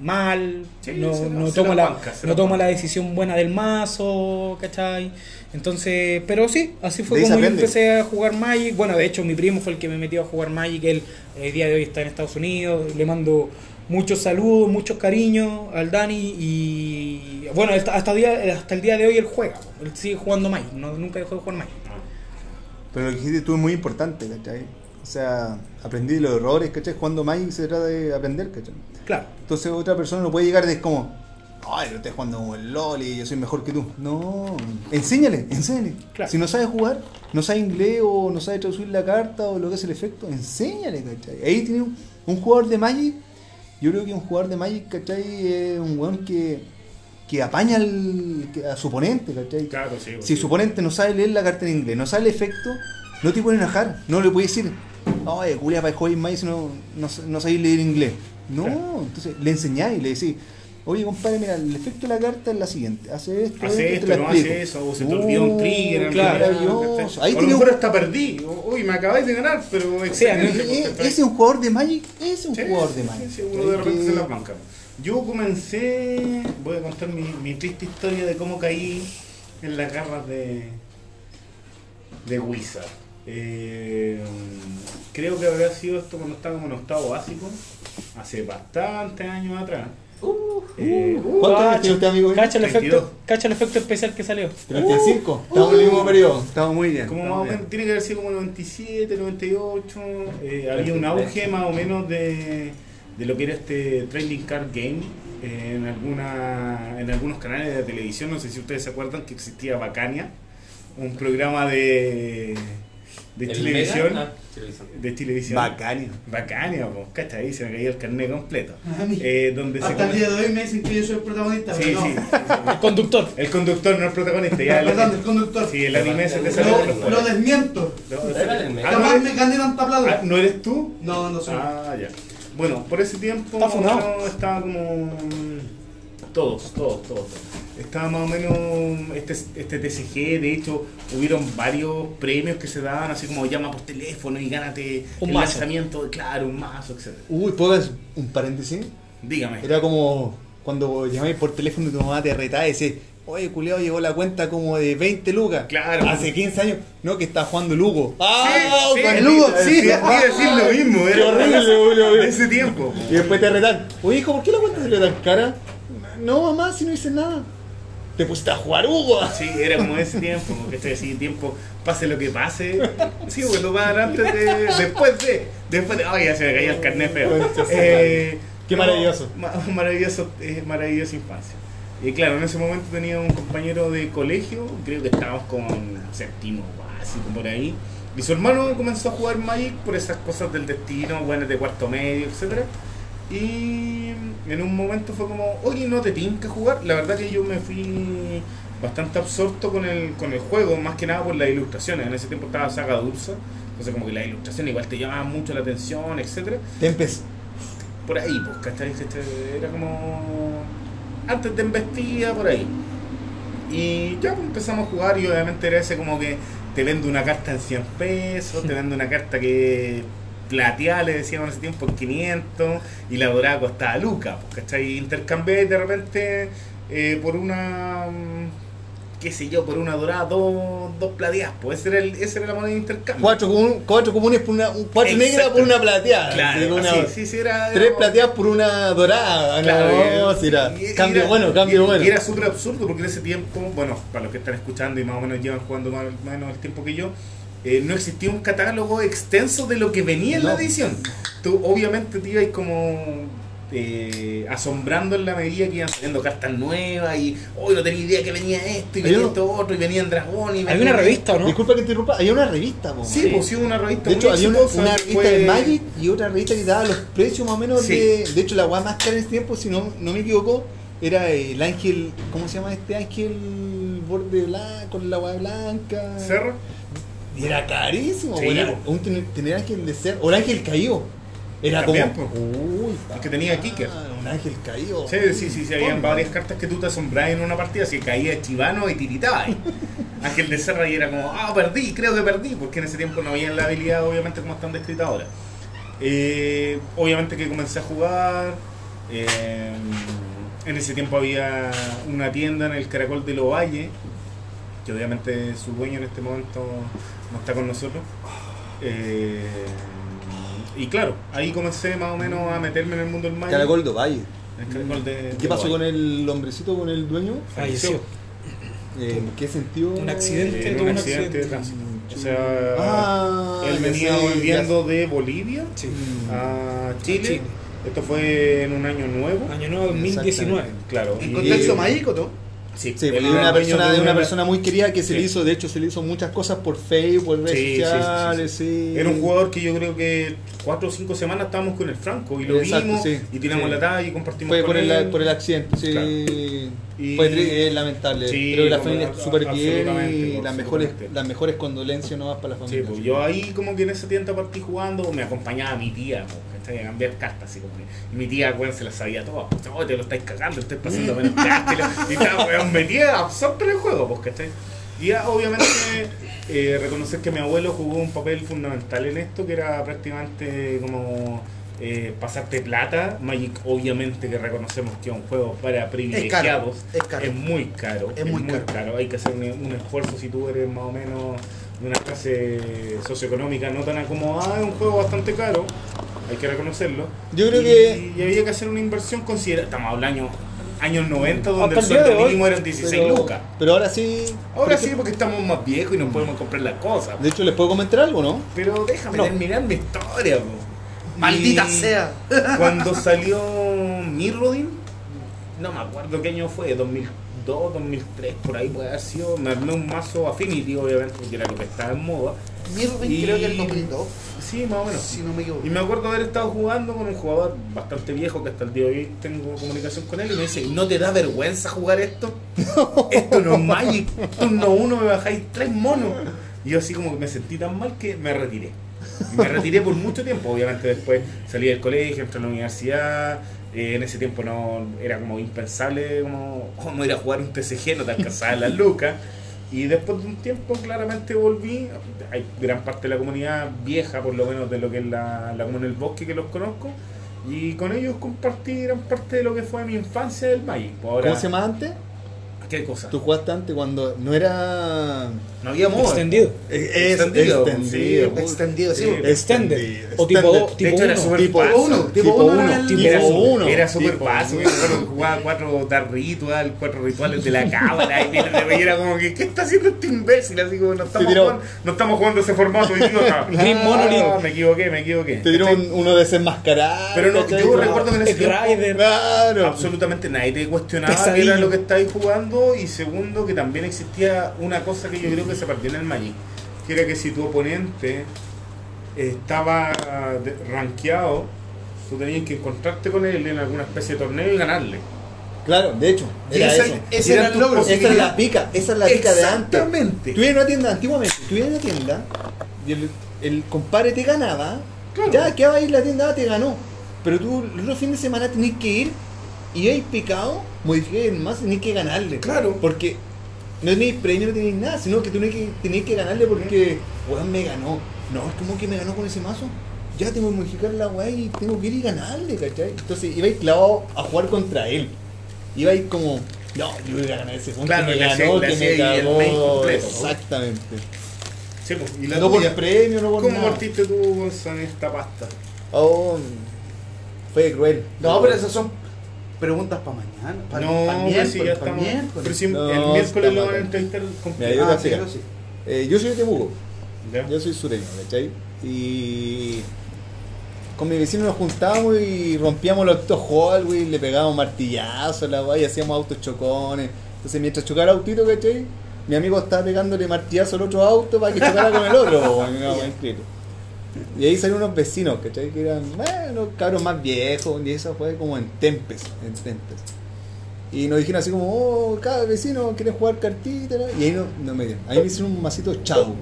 [SPEAKER 2] mal,
[SPEAKER 1] Sí,
[SPEAKER 2] no,
[SPEAKER 1] se
[SPEAKER 2] no
[SPEAKER 1] se
[SPEAKER 2] toma,
[SPEAKER 1] la banca,
[SPEAKER 2] no
[SPEAKER 1] la
[SPEAKER 2] toma la decisión buena del mazo, ¿cachai? Entonces, pero sí, así fue como yo empecé a jugar Magic. Bueno, de hecho, mi primo fue el que me metió a jugar Magic. Él el día de hoy está en Estados Unidos. Le mando muchos saludos, muchos cariños al Dani. Y bueno, hasta, hasta, día, hasta el día de hoy él juega. Él sigue jugando Magic. No, nunca dejó de jugar Magic.
[SPEAKER 3] Pero lo que dijiste tú es muy importante, ¿cachai? O sea, aprendí de los errores, ¿cachai? Jugando Magic se trata de aprender, ¿cachai?
[SPEAKER 2] Claro.
[SPEAKER 3] Entonces otra persona no puede llegar de como, ay, pero estás jugando el LOL y yo soy mejor que tú. No, enséñale, enséñale.
[SPEAKER 2] Claro.
[SPEAKER 3] Si no sabes jugar, no sabes inglés o no sabes traducir la carta o lo que es el efecto, enséñale, ¿cachai? Ahí tiene un, un jugador de Magic, yo creo que un jugador de Magic, ¿cachai? Es un weón que, que apaña al- que- a su oponente, ¿cachai?
[SPEAKER 1] Claro, sí. pues,
[SPEAKER 3] Si
[SPEAKER 1] sí.
[SPEAKER 3] su oponente no sabe leer la carta en inglés, no sabe el efecto, no te pueden enojar. No le puedes decir, oye, culia para jugar más si no, no, no sabéis leer inglés. No,
[SPEAKER 1] Claro.
[SPEAKER 3] entonces le enseñáis, le decís, oye, compadre, mira, el efecto de la carta es la siguiente: hace esto,
[SPEAKER 1] Hace
[SPEAKER 3] esto, te
[SPEAKER 1] no hace eso, o se te olvidó un trigger. al
[SPEAKER 2] claro.
[SPEAKER 3] Ahí
[SPEAKER 1] o a
[SPEAKER 3] tiene
[SPEAKER 1] lo
[SPEAKER 3] un-
[SPEAKER 1] mejor hasta perdí. Uy, me acabáis de ganar, pero excelente.
[SPEAKER 3] Eh,
[SPEAKER 1] ¿cachai?
[SPEAKER 3] ese es un jugador de Magic, ese es un
[SPEAKER 1] Sí,
[SPEAKER 3] jugador de Magic.
[SPEAKER 1] sí, uno de repente
[SPEAKER 3] Que-
[SPEAKER 1] se la banca. Yo comencé, voy a contar mi, mi triste historia de cómo caí en las garras de, de Wizard. Eh, creo que habrá sido esto cuando estaba como en octavo básico, hace bastantes años atrás. Eh, uh,
[SPEAKER 3] ¿Cuántos años tiene usted, amigo?
[SPEAKER 2] Cacha el,
[SPEAKER 1] 22.
[SPEAKER 2] efecto, cacha el efecto especial que salió.
[SPEAKER 3] 35. Estamos en el mismo periodo. Estamos muy bien.
[SPEAKER 1] como más o menos, tiene que haber sido como 97, 98. eh, había un auge más o menos de, de lo que era este Trading Card Game eh, en, alguna, en algunos canales de televisión. No sé si ustedes se acuerdan que existía Bacania, un programa de, de
[SPEAKER 7] ¿El
[SPEAKER 1] televisión.
[SPEAKER 7] Ah, televisión.
[SPEAKER 1] De televisión.
[SPEAKER 3] Bacania.
[SPEAKER 1] Bacania, pues, cacha, ahí se me caía el carnet completo.
[SPEAKER 4] A mí.
[SPEAKER 1] Eh, donde se
[SPEAKER 4] Hasta el día de hoy me dicen que yo soy el protagonista,
[SPEAKER 1] Sí,
[SPEAKER 4] pero no.
[SPEAKER 1] sí,
[SPEAKER 2] El conductor.
[SPEAKER 1] El conductor no el protagonista. Ya el,
[SPEAKER 4] Perdón, el conductor.
[SPEAKER 1] Sí, el anime se te sale
[SPEAKER 4] Lo, lo desmiento.
[SPEAKER 1] No. Ah, ¿no
[SPEAKER 4] me
[SPEAKER 1] ah, ¿No eres tú?
[SPEAKER 4] No, no soy.
[SPEAKER 1] Ah, ya. Bueno, por ese tiempo
[SPEAKER 2] Está funado.
[SPEAKER 1] más o menos estaba como. Todos, todos, todos. Estaba más o menos este, este TCG. De hecho, hubieron varios premios que se daban, así como llama por teléfono y gánate
[SPEAKER 2] Un
[SPEAKER 1] el
[SPEAKER 2] mazo.
[SPEAKER 1] lanzamiento, de- claro, un mazo, etc.
[SPEAKER 3] Uy, ¿puedo hacer un paréntesis?
[SPEAKER 1] Dígame.
[SPEAKER 3] Era como cuando llamáis por teléfono y tu mamá te retaba y decís, oye, culiao, llegó la cuenta como de 20 lucas.
[SPEAKER 1] Claro.
[SPEAKER 3] Hace 15 años, no, que está jugando Lugo. ¡Ah!
[SPEAKER 1] Sí, sí,
[SPEAKER 3] Lugo,
[SPEAKER 1] sí,
[SPEAKER 3] sí!
[SPEAKER 1] sí, iba a decir lo mismo,
[SPEAKER 3] Qué
[SPEAKER 1] era
[SPEAKER 3] horrible, boludo.
[SPEAKER 1] de ese tiempo.
[SPEAKER 3] Y después te retan, oye, hijo, ¿por qué la cuenta se le tan cara? No, mamá, si no hice nada. Te pusiste a jugar Hugo.
[SPEAKER 1] Sí, era como ese tiempo, porque este así tiempo, pase lo que pase. Sí, lo va a dar antes de, después de, después de, ay, ya se me caía el carnet feo. Eh,
[SPEAKER 3] Qué
[SPEAKER 1] no,
[SPEAKER 3] maravilloso.
[SPEAKER 1] ma- maravilloso, eh, maravillosa infancia. Y claro, en ese momento tenía un compañero de colegio, creo que estábamos con séptimo básico por ahí. Y su hermano comenzó a jugar Magic por esas cosas del destino, buenas de cuarto medio, etcétera. Y en un momento fue como, oye, ¿no te tinca jugar? La verdad que yo me fui bastante absorto con el, con el juego, más que nada por las ilustraciones. En ese tiempo estaba Saga Dulce, entonces como que las ilustraciones igual te llamaban mucho la atención, etcétera
[SPEAKER 3] Tempest.
[SPEAKER 1] por ahí, pues, ¿cachai? ¿Cachai? Era como antes de embestida, por ahí. Y ya pues, empezamos a jugar y obviamente era ese como que te vende una carta en 100 pesos, te vende una carta que plateada le decíamos en ese tiempo en 500 y la dorada costaba lucas, pues, ¿cachai? Intercambié de repente eh, por una, mm, qué sé yo, por una dorada, dos, dos plateadas, pues ese era, el, era la moneda de intercambio.
[SPEAKER 3] Cuatro, comun- cuatro comunes por una. un- Cuatro negras por una plateada.
[SPEAKER 1] Claro,
[SPEAKER 3] Digo, una-
[SPEAKER 1] así, sí, sí, era...
[SPEAKER 3] Tres
[SPEAKER 1] era-
[SPEAKER 3] plateadas por una dorada.
[SPEAKER 1] Claro,
[SPEAKER 3] no, sí, era.
[SPEAKER 1] y- y
[SPEAKER 3] Cambio bueno, cambio
[SPEAKER 1] y-
[SPEAKER 3] bueno.
[SPEAKER 1] Y era súper absurdo porque en ese tiempo, bueno, para los que están escuchando y más o menos llevan jugando más, más o menos el tiempo que yo, eh, no existía un catálogo extenso de lo que venía en la edición. Tú obviamente te ibas como eh, asombrando en la medida que iban saliendo cartas nuevas y hoy no tenía idea que venía esto y
[SPEAKER 3] Hay
[SPEAKER 1] venía
[SPEAKER 3] uno-
[SPEAKER 1] esto otro y venían dragones. y
[SPEAKER 2] Había
[SPEAKER 1] venía-
[SPEAKER 2] una revista, ¿o no?
[SPEAKER 3] Disculpa que te interrumpa, había una revista, po.
[SPEAKER 1] Sí, pues sí, una revista
[SPEAKER 3] De hecho, había una, una revista
[SPEAKER 1] fue-
[SPEAKER 3] de Magic y otra revista que daba los precios más o menos
[SPEAKER 1] Sí.
[SPEAKER 3] de. De hecho, la weá más cara en ese tiempo, si no, no me equivoco, era el ángel. ¿Cómo se llama este ángel? Borde blanco, con la weá blanca.
[SPEAKER 1] Cerro.
[SPEAKER 3] Y era carísimo,
[SPEAKER 1] Sí,
[SPEAKER 3] era un tener, ángel de ser. O el ángel caído. Era
[SPEAKER 1] También,
[SPEAKER 3] como.
[SPEAKER 1] po.
[SPEAKER 3] Uy,
[SPEAKER 1] El que tenía kicker.
[SPEAKER 3] ah, Un ángel caído.
[SPEAKER 1] Sí, sí, sí, sí, habían varias cartas que tú te asombrabas en una partida, así que caía chivano y tiritaba. ¿eh? Ángel de Serra y era como, ah, perdí, creo que perdí, porque en ese tiempo no había la habilidad, obviamente, como están descritas ahora. Eh, obviamente que comencé a jugar. eh, en ese tiempo había una tienda en el Caracol de Lovalle, que obviamente su dueño en este momento no está con nosotros. Eh, y claro, ahí comencé más o menos a meterme en el mundo del Magic.
[SPEAKER 3] Caracol de Valle.
[SPEAKER 1] De-
[SPEAKER 3] ¿Qué pasó con el hombrecito, con el dueño?
[SPEAKER 2] Falleció.
[SPEAKER 3] Eh, ¿En qué sentido?
[SPEAKER 2] Un accidente.
[SPEAKER 1] En
[SPEAKER 2] tuvo
[SPEAKER 1] un
[SPEAKER 2] un
[SPEAKER 1] accidente de tránsito. O sea,
[SPEAKER 3] Ah,
[SPEAKER 1] él venía
[SPEAKER 3] sé,
[SPEAKER 1] volviendo de Bolivia
[SPEAKER 2] Sí.
[SPEAKER 1] a Chile.
[SPEAKER 2] Chile.
[SPEAKER 1] Esto fue en un año nuevo.
[SPEAKER 2] Año nuevo 2019.
[SPEAKER 1] Claro.
[SPEAKER 4] En
[SPEAKER 1] y-
[SPEAKER 4] contexto mágico, ¿no?
[SPEAKER 1] Sí,
[SPEAKER 3] Sí, porque una persona, de una
[SPEAKER 1] una-
[SPEAKER 3] persona muy querida que se
[SPEAKER 1] Sí.
[SPEAKER 3] le hizo, de hecho se le hizo muchas cosas por Facebook, por redes
[SPEAKER 1] Sí,
[SPEAKER 3] sociales.
[SPEAKER 1] Era un jugador que yo creo que cuatro o cinco semanas estábamos con el Franco y lo
[SPEAKER 3] Exacto,
[SPEAKER 1] vimos y tiramos la talla y compartimos
[SPEAKER 3] Fue
[SPEAKER 1] con
[SPEAKER 3] por el, por el accidente, sí.
[SPEAKER 1] Claro. Y-
[SPEAKER 3] Fue lamentable.
[SPEAKER 1] Sí,
[SPEAKER 3] Pero la familia
[SPEAKER 1] a-
[SPEAKER 3] súper bien y las mejores, las mejores condolencias no más para la familia.
[SPEAKER 1] pues yo ahí como que en ese tiempo partí jugando, me acompañaba mi tía, pues, ¿cachai? a cambiar cartas, así como y mi tía, weón, se las sabía todas, pues, oh, te lo estáis cagando, estáis pasando menos cartas, y estaba, weón, metida absorta en el juego, pues, ¿cachai? Y ya, obviamente, eh, reconocer que mi abuelo jugó un papel fundamental en esto, que era prácticamente como eh, pasarte plata, Magic obviamente que reconocemos que es un juego para privilegiados,
[SPEAKER 4] es caro.
[SPEAKER 1] muy caro,
[SPEAKER 4] Es muy caro.
[SPEAKER 1] hay que hacer un, un esfuerzo si tú eres más o menos de una clase socioeconómica no tan acomodada, es un juego bastante caro, hay que reconocerlo.
[SPEAKER 3] Yo creo
[SPEAKER 1] y,
[SPEAKER 3] que-
[SPEAKER 1] y había que hacer una inversión considerable, estamos hablando años 90 donde
[SPEAKER 2] Hasta
[SPEAKER 1] el sueldo
[SPEAKER 2] hoy,
[SPEAKER 1] mínimo eran 16
[SPEAKER 3] pero,
[SPEAKER 1] lucas.
[SPEAKER 3] pero ahora sí.
[SPEAKER 1] Ahora sí porque estamos más viejos y no podemos comprar las cosas.
[SPEAKER 3] De hecho, ¿les puedo comentar algo, no?
[SPEAKER 1] Pero déjame
[SPEAKER 2] No.
[SPEAKER 1] terminar mi historia, po.
[SPEAKER 4] Maldita
[SPEAKER 1] Y
[SPEAKER 4] sea.
[SPEAKER 1] Cuando salió Mirrodin, no me acuerdo qué año fue, 2002, 2003, por ahí puede haber sido. Me armé un mazo Affinity, obviamente, porque era lo que estaba en moda.
[SPEAKER 4] Mirvin
[SPEAKER 1] Y-
[SPEAKER 4] creo que el 2002,
[SPEAKER 1] Sí, más o menos.
[SPEAKER 4] si no me equivoco.
[SPEAKER 1] Y me acuerdo haber estado jugando con un jugador bastante viejo que hasta el día de hoy tengo comunicación con él y me dice, ¿no te da vergüenza jugar esto? Esto no es Magic. Turno uno me bajáis tres monos. Y yo así como que me sentí tan mal que me retiré. Y me retiré por mucho tiempo. Obviamente después salí del colegio, entré a la universidad. Eh, en ese tiempo no era como impensable como, como ir a jugar un TCG, no te alcanzaba las lucas. Y después de un tiempo claramente volví. Hay gran parte de la comunidad vieja, por lo menos de lo que es la, la comuna del bosque que los conozco. Y con ellos compartí gran parte de lo que fue mi infancia del Magic. Pues Ahora,
[SPEAKER 3] ¿Cómo se llama antes?
[SPEAKER 1] ¿Qué cosa?
[SPEAKER 3] Tú jugaste antes cuando no era.
[SPEAKER 1] No había moda.
[SPEAKER 2] Extendido.
[SPEAKER 3] Es
[SPEAKER 1] Extendido,
[SPEAKER 3] extendido.
[SPEAKER 1] sí,
[SPEAKER 4] Extendido, sí.
[SPEAKER 2] Extended. O tipo do-
[SPEAKER 1] De
[SPEAKER 2] tipo
[SPEAKER 1] hecho, era
[SPEAKER 2] uno.
[SPEAKER 1] súper
[SPEAKER 3] Tipo
[SPEAKER 1] básico.
[SPEAKER 4] uno, tipo
[SPEAKER 3] tipo
[SPEAKER 4] uno
[SPEAKER 3] uno,
[SPEAKER 4] era el-
[SPEAKER 3] tipo
[SPEAKER 1] Y era, su-
[SPEAKER 3] uno.
[SPEAKER 1] era súper que jugaba cuatro Dark Ritual, cuatro rituales de la cámara. Y, era como que, ¿qué está haciendo este imbécil? Así como, no estamos,
[SPEAKER 3] tiró-
[SPEAKER 1] jugando, no estamos jugando ese formato, idiota.
[SPEAKER 2] Green Monolith.
[SPEAKER 1] Me equivoqué, me equivoqué.
[SPEAKER 3] Te dieron un- uno desenmascarado.
[SPEAKER 1] Pero no, yo recuerdo que en ese
[SPEAKER 2] Rider.
[SPEAKER 3] Claro.
[SPEAKER 1] absolutamente nadie te cuestionaba qué era lo que estáis jugando y segundo que también existía una cosa que yo creo que se perdió en el Magic que era que si tu oponente estaba rankeado tú tenías que encontrarte con él en alguna especie de torneo y ganarle
[SPEAKER 3] Claro, de hecho, era
[SPEAKER 4] ese-
[SPEAKER 3] eso.
[SPEAKER 4] ese era el logro.
[SPEAKER 3] Esa es la pica, esa es la pica de antes.
[SPEAKER 1] exactamente
[SPEAKER 3] Tú ibas a una tienda, antiguamente, tú ibas a una tienda y el, el compadre te ganaba,
[SPEAKER 1] Claro.
[SPEAKER 3] ya que va a ir la tienda, te ganó. Pero tú el otro fin de semana tenías que ir y hay picado, modificar el más, tenías que ganarle.
[SPEAKER 1] Claro.
[SPEAKER 3] Porque no tenéis premio, no tenéis nada, sino que tú tenías que, tenías que ganarle porque, weón, me ganó. No, es como que me ganó con ese mazo. Ya tengo que modificar la weá y tengo que ir y ganarle, ¿cachai? Entonces ibais clavado a jugar contra él. Ibais como, no, yo voy a ganar ese punto
[SPEAKER 1] Claro,
[SPEAKER 3] que me ganó, que me cagó. Exactamente.
[SPEAKER 1] Sí, pues, y la
[SPEAKER 3] No por premio, no por
[SPEAKER 1] ¿cómo
[SPEAKER 3] nada.
[SPEAKER 1] partiste tú con esta pasta?
[SPEAKER 3] Oh, fue cruel.
[SPEAKER 4] No, pero esas son preguntas para mañana. Para
[SPEAKER 1] no,
[SPEAKER 4] para
[SPEAKER 1] pues sí, ya
[SPEAKER 4] miércoles,
[SPEAKER 1] estamos.
[SPEAKER 4] miércoles.
[SPEAKER 1] Pero si
[SPEAKER 3] No,
[SPEAKER 1] el miércoles lo van a entrevistar con
[SPEAKER 3] Mira, yo
[SPEAKER 4] Ah, sí, sí.
[SPEAKER 3] Eh, yo soy de Temuco.
[SPEAKER 1] Ya.
[SPEAKER 3] Yo soy sureño, ¿cachai? Y con mi vecino nos juntábamos y rompíamos los autos Hall, güey, le pegábamos martillazos, la wey, y hacíamos autos chocones. Entonces mientras chocaba el autito, ¿cachai? Mi amigo estaba pegándole martillazo al otro auto para que chocara con el otro, increíble. Y ahí salieron unos vecinos, ¿cachai? Que eran, bueno, cabros más viejos, y eso fue como en Tempes, en Tempes. Y nos dijeron así como, oh, cada vecino quiere jugar cartita. Y ahí no, no me dieron. Ahí me hicieron un masito chavo.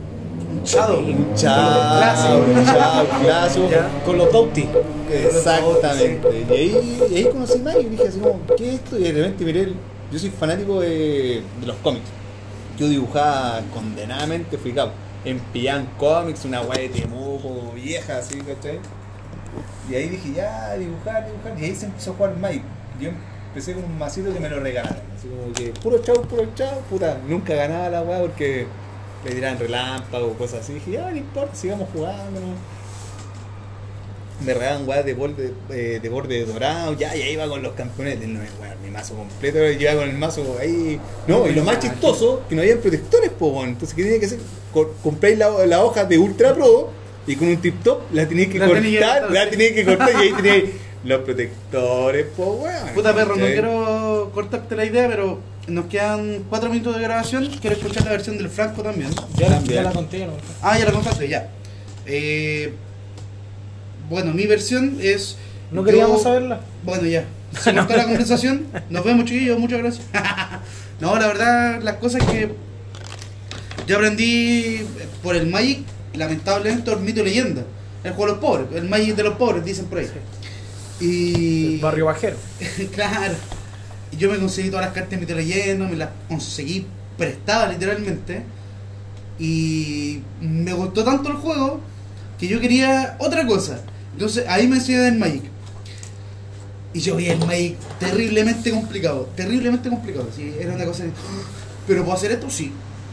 [SPEAKER 4] Un chado.
[SPEAKER 3] Un chavo, un chavo, clásico.
[SPEAKER 6] Con los Doughty.
[SPEAKER 3] Exactamente. Y ahí, y ahí conocí más y dije así como, ¿qué es esto? Y de repente miré, yo soy fanático de, de los cómics. Yo dibujaba condenadamente, fui cabo. En Pian Comics, una guay de Temuco vieja así, ¿cachai? Y ahí dije, ya, dibujar, dibujar. Y ahí se empezó a jugar Magic. Yo empecé con un masito que me lo regalaron. Así como que, puro chavo, puro chavo, puta. Nunca ganaba la weá porque me tiraban relámpagos, cosas así. Dije, ya, no importa, sigamos jugando. Me regalaban weas de borde, eh, de borde dorado, ya, y ahí iba con los campeones, no, weón, mi mazo completo, iba con el mazo ahí. No, y lo más chistoso, que no había protectores, po, weón. entonces, ¿qué tenía que hacer? Co- compráis la, la hoja de Ultra Pro y con un tip top la tenías que
[SPEAKER 4] La
[SPEAKER 3] cortar, la tenías que cortar y ahí tenías los protectores, po, weón.
[SPEAKER 4] Puta perro, no quiero cortarte la idea, pero nos quedan 4 minutos de grabación. Quiero escuchar la versión del Franco también.
[SPEAKER 2] Ya, la- ya conté, ¿no?
[SPEAKER 4] Ah, ya la contaste, ya. Eh, bueno, mi versión es.
[SPEAKER 2] No queríamos
[SPEAKER 4] yo-
[SPEAKER 2] saberla.
[SPEAKER 4] Bueno, ya. Se cortó la conversación. Nos vemos, chiquillos. Muchas gracias. no, la verdad, las cosas que. Yo aprendí por el Magic, lamentablemente, por mito y leyenda. El juego de los pobres. El Magic de los pobres, dicen por ahí. Y.
[SPEAKER 2] El barrio bajero.
[SPEAKER 4] claro. Y yo me conseguí todas las cartas de mito y leyenda, me las conseguí prestadas literalmente. Y me gustó tanto el juego que yo quería otra cosa. Entonces ahí me enseñé del Magic. Y yo vi el Magic terriblemente complicado, terriblemente complicado. Sí, era una cosa de, "Ah, pero puedo hacer esto, sí.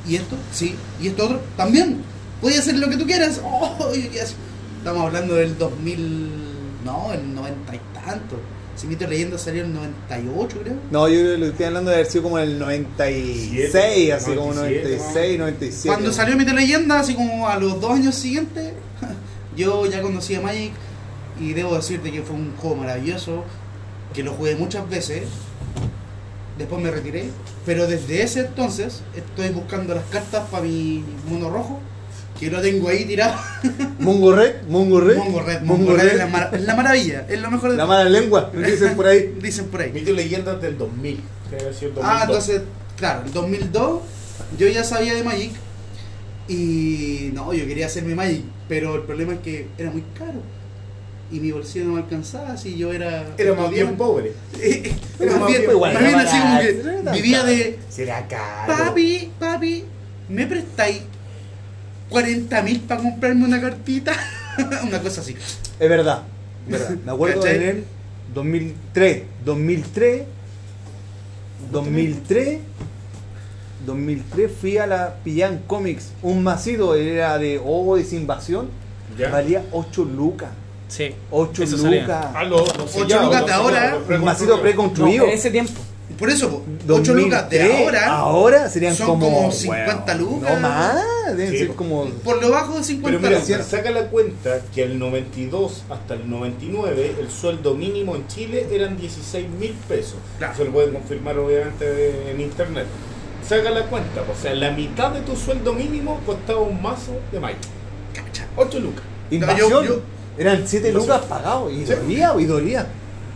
[SPEAKER 4] Y esto, sí. Y esto otro, también. Puedes hacer lo que tú quieras. Oh, y qué hace- Estamos hablando del 2000, no, el 90 y tanto. Si Mito Leyenda salió en el 98, creo.
[SPEAKER 3] No, yo lo estoy hablando de haber sido como en el 96, así como
[SPEAKER 1] 97,
[SPEAKER 3] 96, 97.
[SPEAKER 4] Cuando salió Mito Leyenda, así como a los dos años siguientes, yo ya conocí a Magic y debo decirte que fue un juego maravilloso, que lo jugué muchas veces, después me retiré, pero desde ese entonces estoy buscando las cartas para mi mono rojo, que lo tengo ahí tirado.
[SPEAKER 3] Mungo Red, Mungo Red.
[SPEAKER 4] Mongo Red,
[SPEAKER 3] Mongo
[SPEAKER 4] Mongo Red es la, mara- es la maravilla, es lo mejor de
[SPEAKER 3] La mala lengua, dicen por ahí.
[SPEAKER 4] Dicen por ahí.
[SPEAKER 1] Mito leyendas del 2000. que debe ser 2002.
[SPEAKER 4] Ah, entonces, claro, el 2002 yo ya sabía de Magic y no, yo quería hacerme Magic, pero el problema es que era muy caro y mi bolsillo no me alcanzaba si yo era...
[SPEAKER 1] Era más bien pobre.
[SPEAKER 4] Era más bien,
[SPEAKER 3] igual,
[SPEAKER 4] más bien así como que vivía de
[SPEAKER 1] Será caro.
[SPEAKER 4] papi, papi, ¿me prestáis 40 mil para comprarme una cartita? una cosa así.
[SPEAKER 3] Es verdad, verdad. Me acuerdo
[SPEAKER 4] ¿Cachai?
[SPEAKER 3] en el 2003, 2003, 2003, 2003 fui a la Pillan Comics, un masido, era de Odes Invasión,
[SPEAKER 1] Ya.
[SPEAKER 3] valía 8 lucas,
[SPEAKER 2] Sí.
[SPEAKER 3] 8
[SPEAKER 2] Eso salía.
[SPEAKER 3] lucas.
[SPEAKER 1] Ah, lo- lo
[SPEAKER 4] Ocho
[SPEAKER 1] sellado,
[SPEAKER 4] lucas
[SPEAKER 1] lo
[SPEAKER 4] de ahora,
[SPEAKER 3] Un
[SPEAKER 1] preconstruido.
[SPEAKER 3] masito preconstruido.
[SPEAKER 2] No, en ese tiempo.
[SPEAKER 4] Por eso, 8 lucas de
[SPEAKER 3] 2003,
[SPEAKER 4] ahora,
[SPEAKER 3] ahora serían
[SPEAKER 4] son
[SPEAKER 3] como,
[SPEAKER 4] como 50
[SPEAKER 3] bueno,
[SPEAKER 4] lucas.
[SPEAKER 3] No más, deben
[SPEAKER 1] Sí,
[SPEAKER 3] ser como
[SPEAKER 4] por lo bajo de 50
[SPEAKER 1] Pero mira,
[SPEAKER 4] lucas.
[SPEAKER 1] saca la cuenta que el 92 hasta el 99 el sueldo mínimo en Chile eran 16 mil pesos.
[SPEAKER 4] Claro.
[SPEAKER 1] Eso lo pueden confirmar obviamente en internet. Saca la cuenta, o sea, la mitad de tu sueldo mínimo costaba un mazo de mayo. 8 lucas.
[SPEAKER 3] invasión.
[SPEAKER 4] yo- yo-
[SPEAKER 3] Eran 7
[SPEAKER 1] Invasión.
[SPEAKER 3] lucas pagados y
[SPEAKER 1] Sí.
[SPEAKER 3] dolía, y dolía.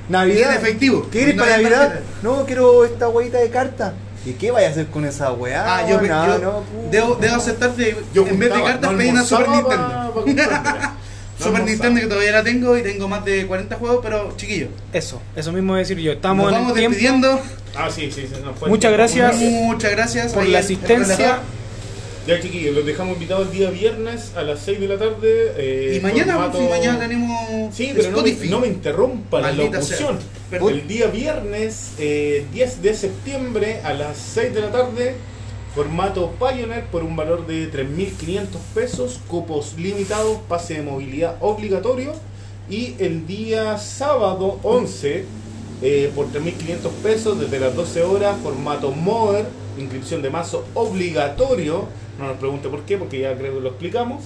[SPEAKER 3] Navidad.
[SPEAKER 4] en efectivo.
[SPEAKER 3] ¿Qué quieres
[SPEAKER 4] No
[SPEAKER 3] para Navidad? No, quiero esta huevita de carta. ¿Y qué vaya a hacer con esa weá?
[SPEAKER 4] Ah, yo,
[SPEAKER 3] no,
[SPEAKER 4] yo
[SPEAKER 3] no,
[SPEAKER 4] debo, debo aceptarte.
[SPEAKER 1] Yo
[SPEAKER 4] en vez de cartas
[SPEAKER 1] no
[SPEAKER 4] pedí una Super Nintendo.
[SPEAKER 1] pa- pa comprármela. No
[SPEAKER 4] Super. Nintendo que todavía la tengo y tengo más de 40 juegos, pero chiquillo.
[SPEAKER 2] Eso, eso mismo decir yo. Estamos
[SPEAKER 4] nos
[SPEAKER 2] en el
[SPEAKER 4] vamos
[SPEAKER 2] tiempo.
[SPEAKER 4] despidiendo.
[SPEAKER 1] Ah, sí, sí, sí, nos fue
[SPEAKER 2] Muchas
[SPEAKER 1] el
[SPEAKER 2] gracias.
[SPEAKER 4] Muchas gracias
[SPEAKER 2] por la
[SPEAKER 4] el- el
[SPEAKER 2] asistencia.
[SPEAKER 1] Ya chiquillos, los dejamos invitados el día viernes a las 6 de la tarde. eh,
[SPEAKER 4] Y mañana,
[SPEAKER 1] formato-
[SPEAKER 4] si mañana tenemos
[SPEAKER 1] Sí, pero no me, no me interrumpa la
[SPEAKER 4] Maldita
[SPEAKER 1] locución.
[SPEAKER 4] sea. Perdón.
[SPEAKER 1] El día viernes eh, 10 de septiembre a las 6 de la tarde, formato Pioneer por un valor de 3.500 pesos, cupos limitados, pase de movilidad obligatorio. Y el día sábado 11 eh, por 3.500 pesos desde las 12 horas, formato Modern, inscripción de mazo obligatorio. No nos pregunte por qué, porque ya creo que lo explicamos.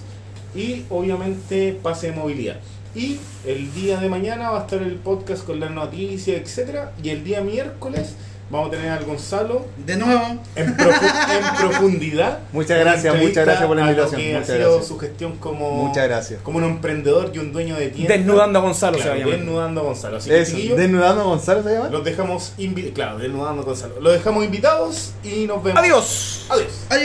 [SPEAKER 1] Y obviamente pase de movilidad. Y el día de mañana va a estar el podcast con las noticias, etcétera Y el día miércoles vamos a tener al Gonzalo
[SPEAKER 4] De nuevo,
[SPEAKER 1] en, profu- en profundidad.
[SPEAKER 3] Muchas gracias, muchas gracias por la invitación,
[SPEAKER 1] que
[SPEAKER 3] muchas
[SPEAKER 1] ha sido
[SPEAKER 3] gracias.
[SPEAKER 1] su gestión como,
[SPEAKER 3] Muchas gracias.
[SPEAKER 1] como un emprendedor y un dueño de tienda.
[SPEAKER 2] Desnudando a Gonzalo se
[SPEAKER 1] Claro,
[SPEAKER 2] va a llamar.
[SPEAKER 1] Desnudando a Gonzalo. Así
[SPEAKER 3] Eso, desnudando a Gonzalo se llama.
[SPEAKER 1] los dejamos invitados. Claro, desnudando a Gonzalo. Los dejamos invitados y nos vemos.
[SPEAKER 2] Adiós.
[SPEAKER 1] Adiós.
[SPEAKER 4] adiós.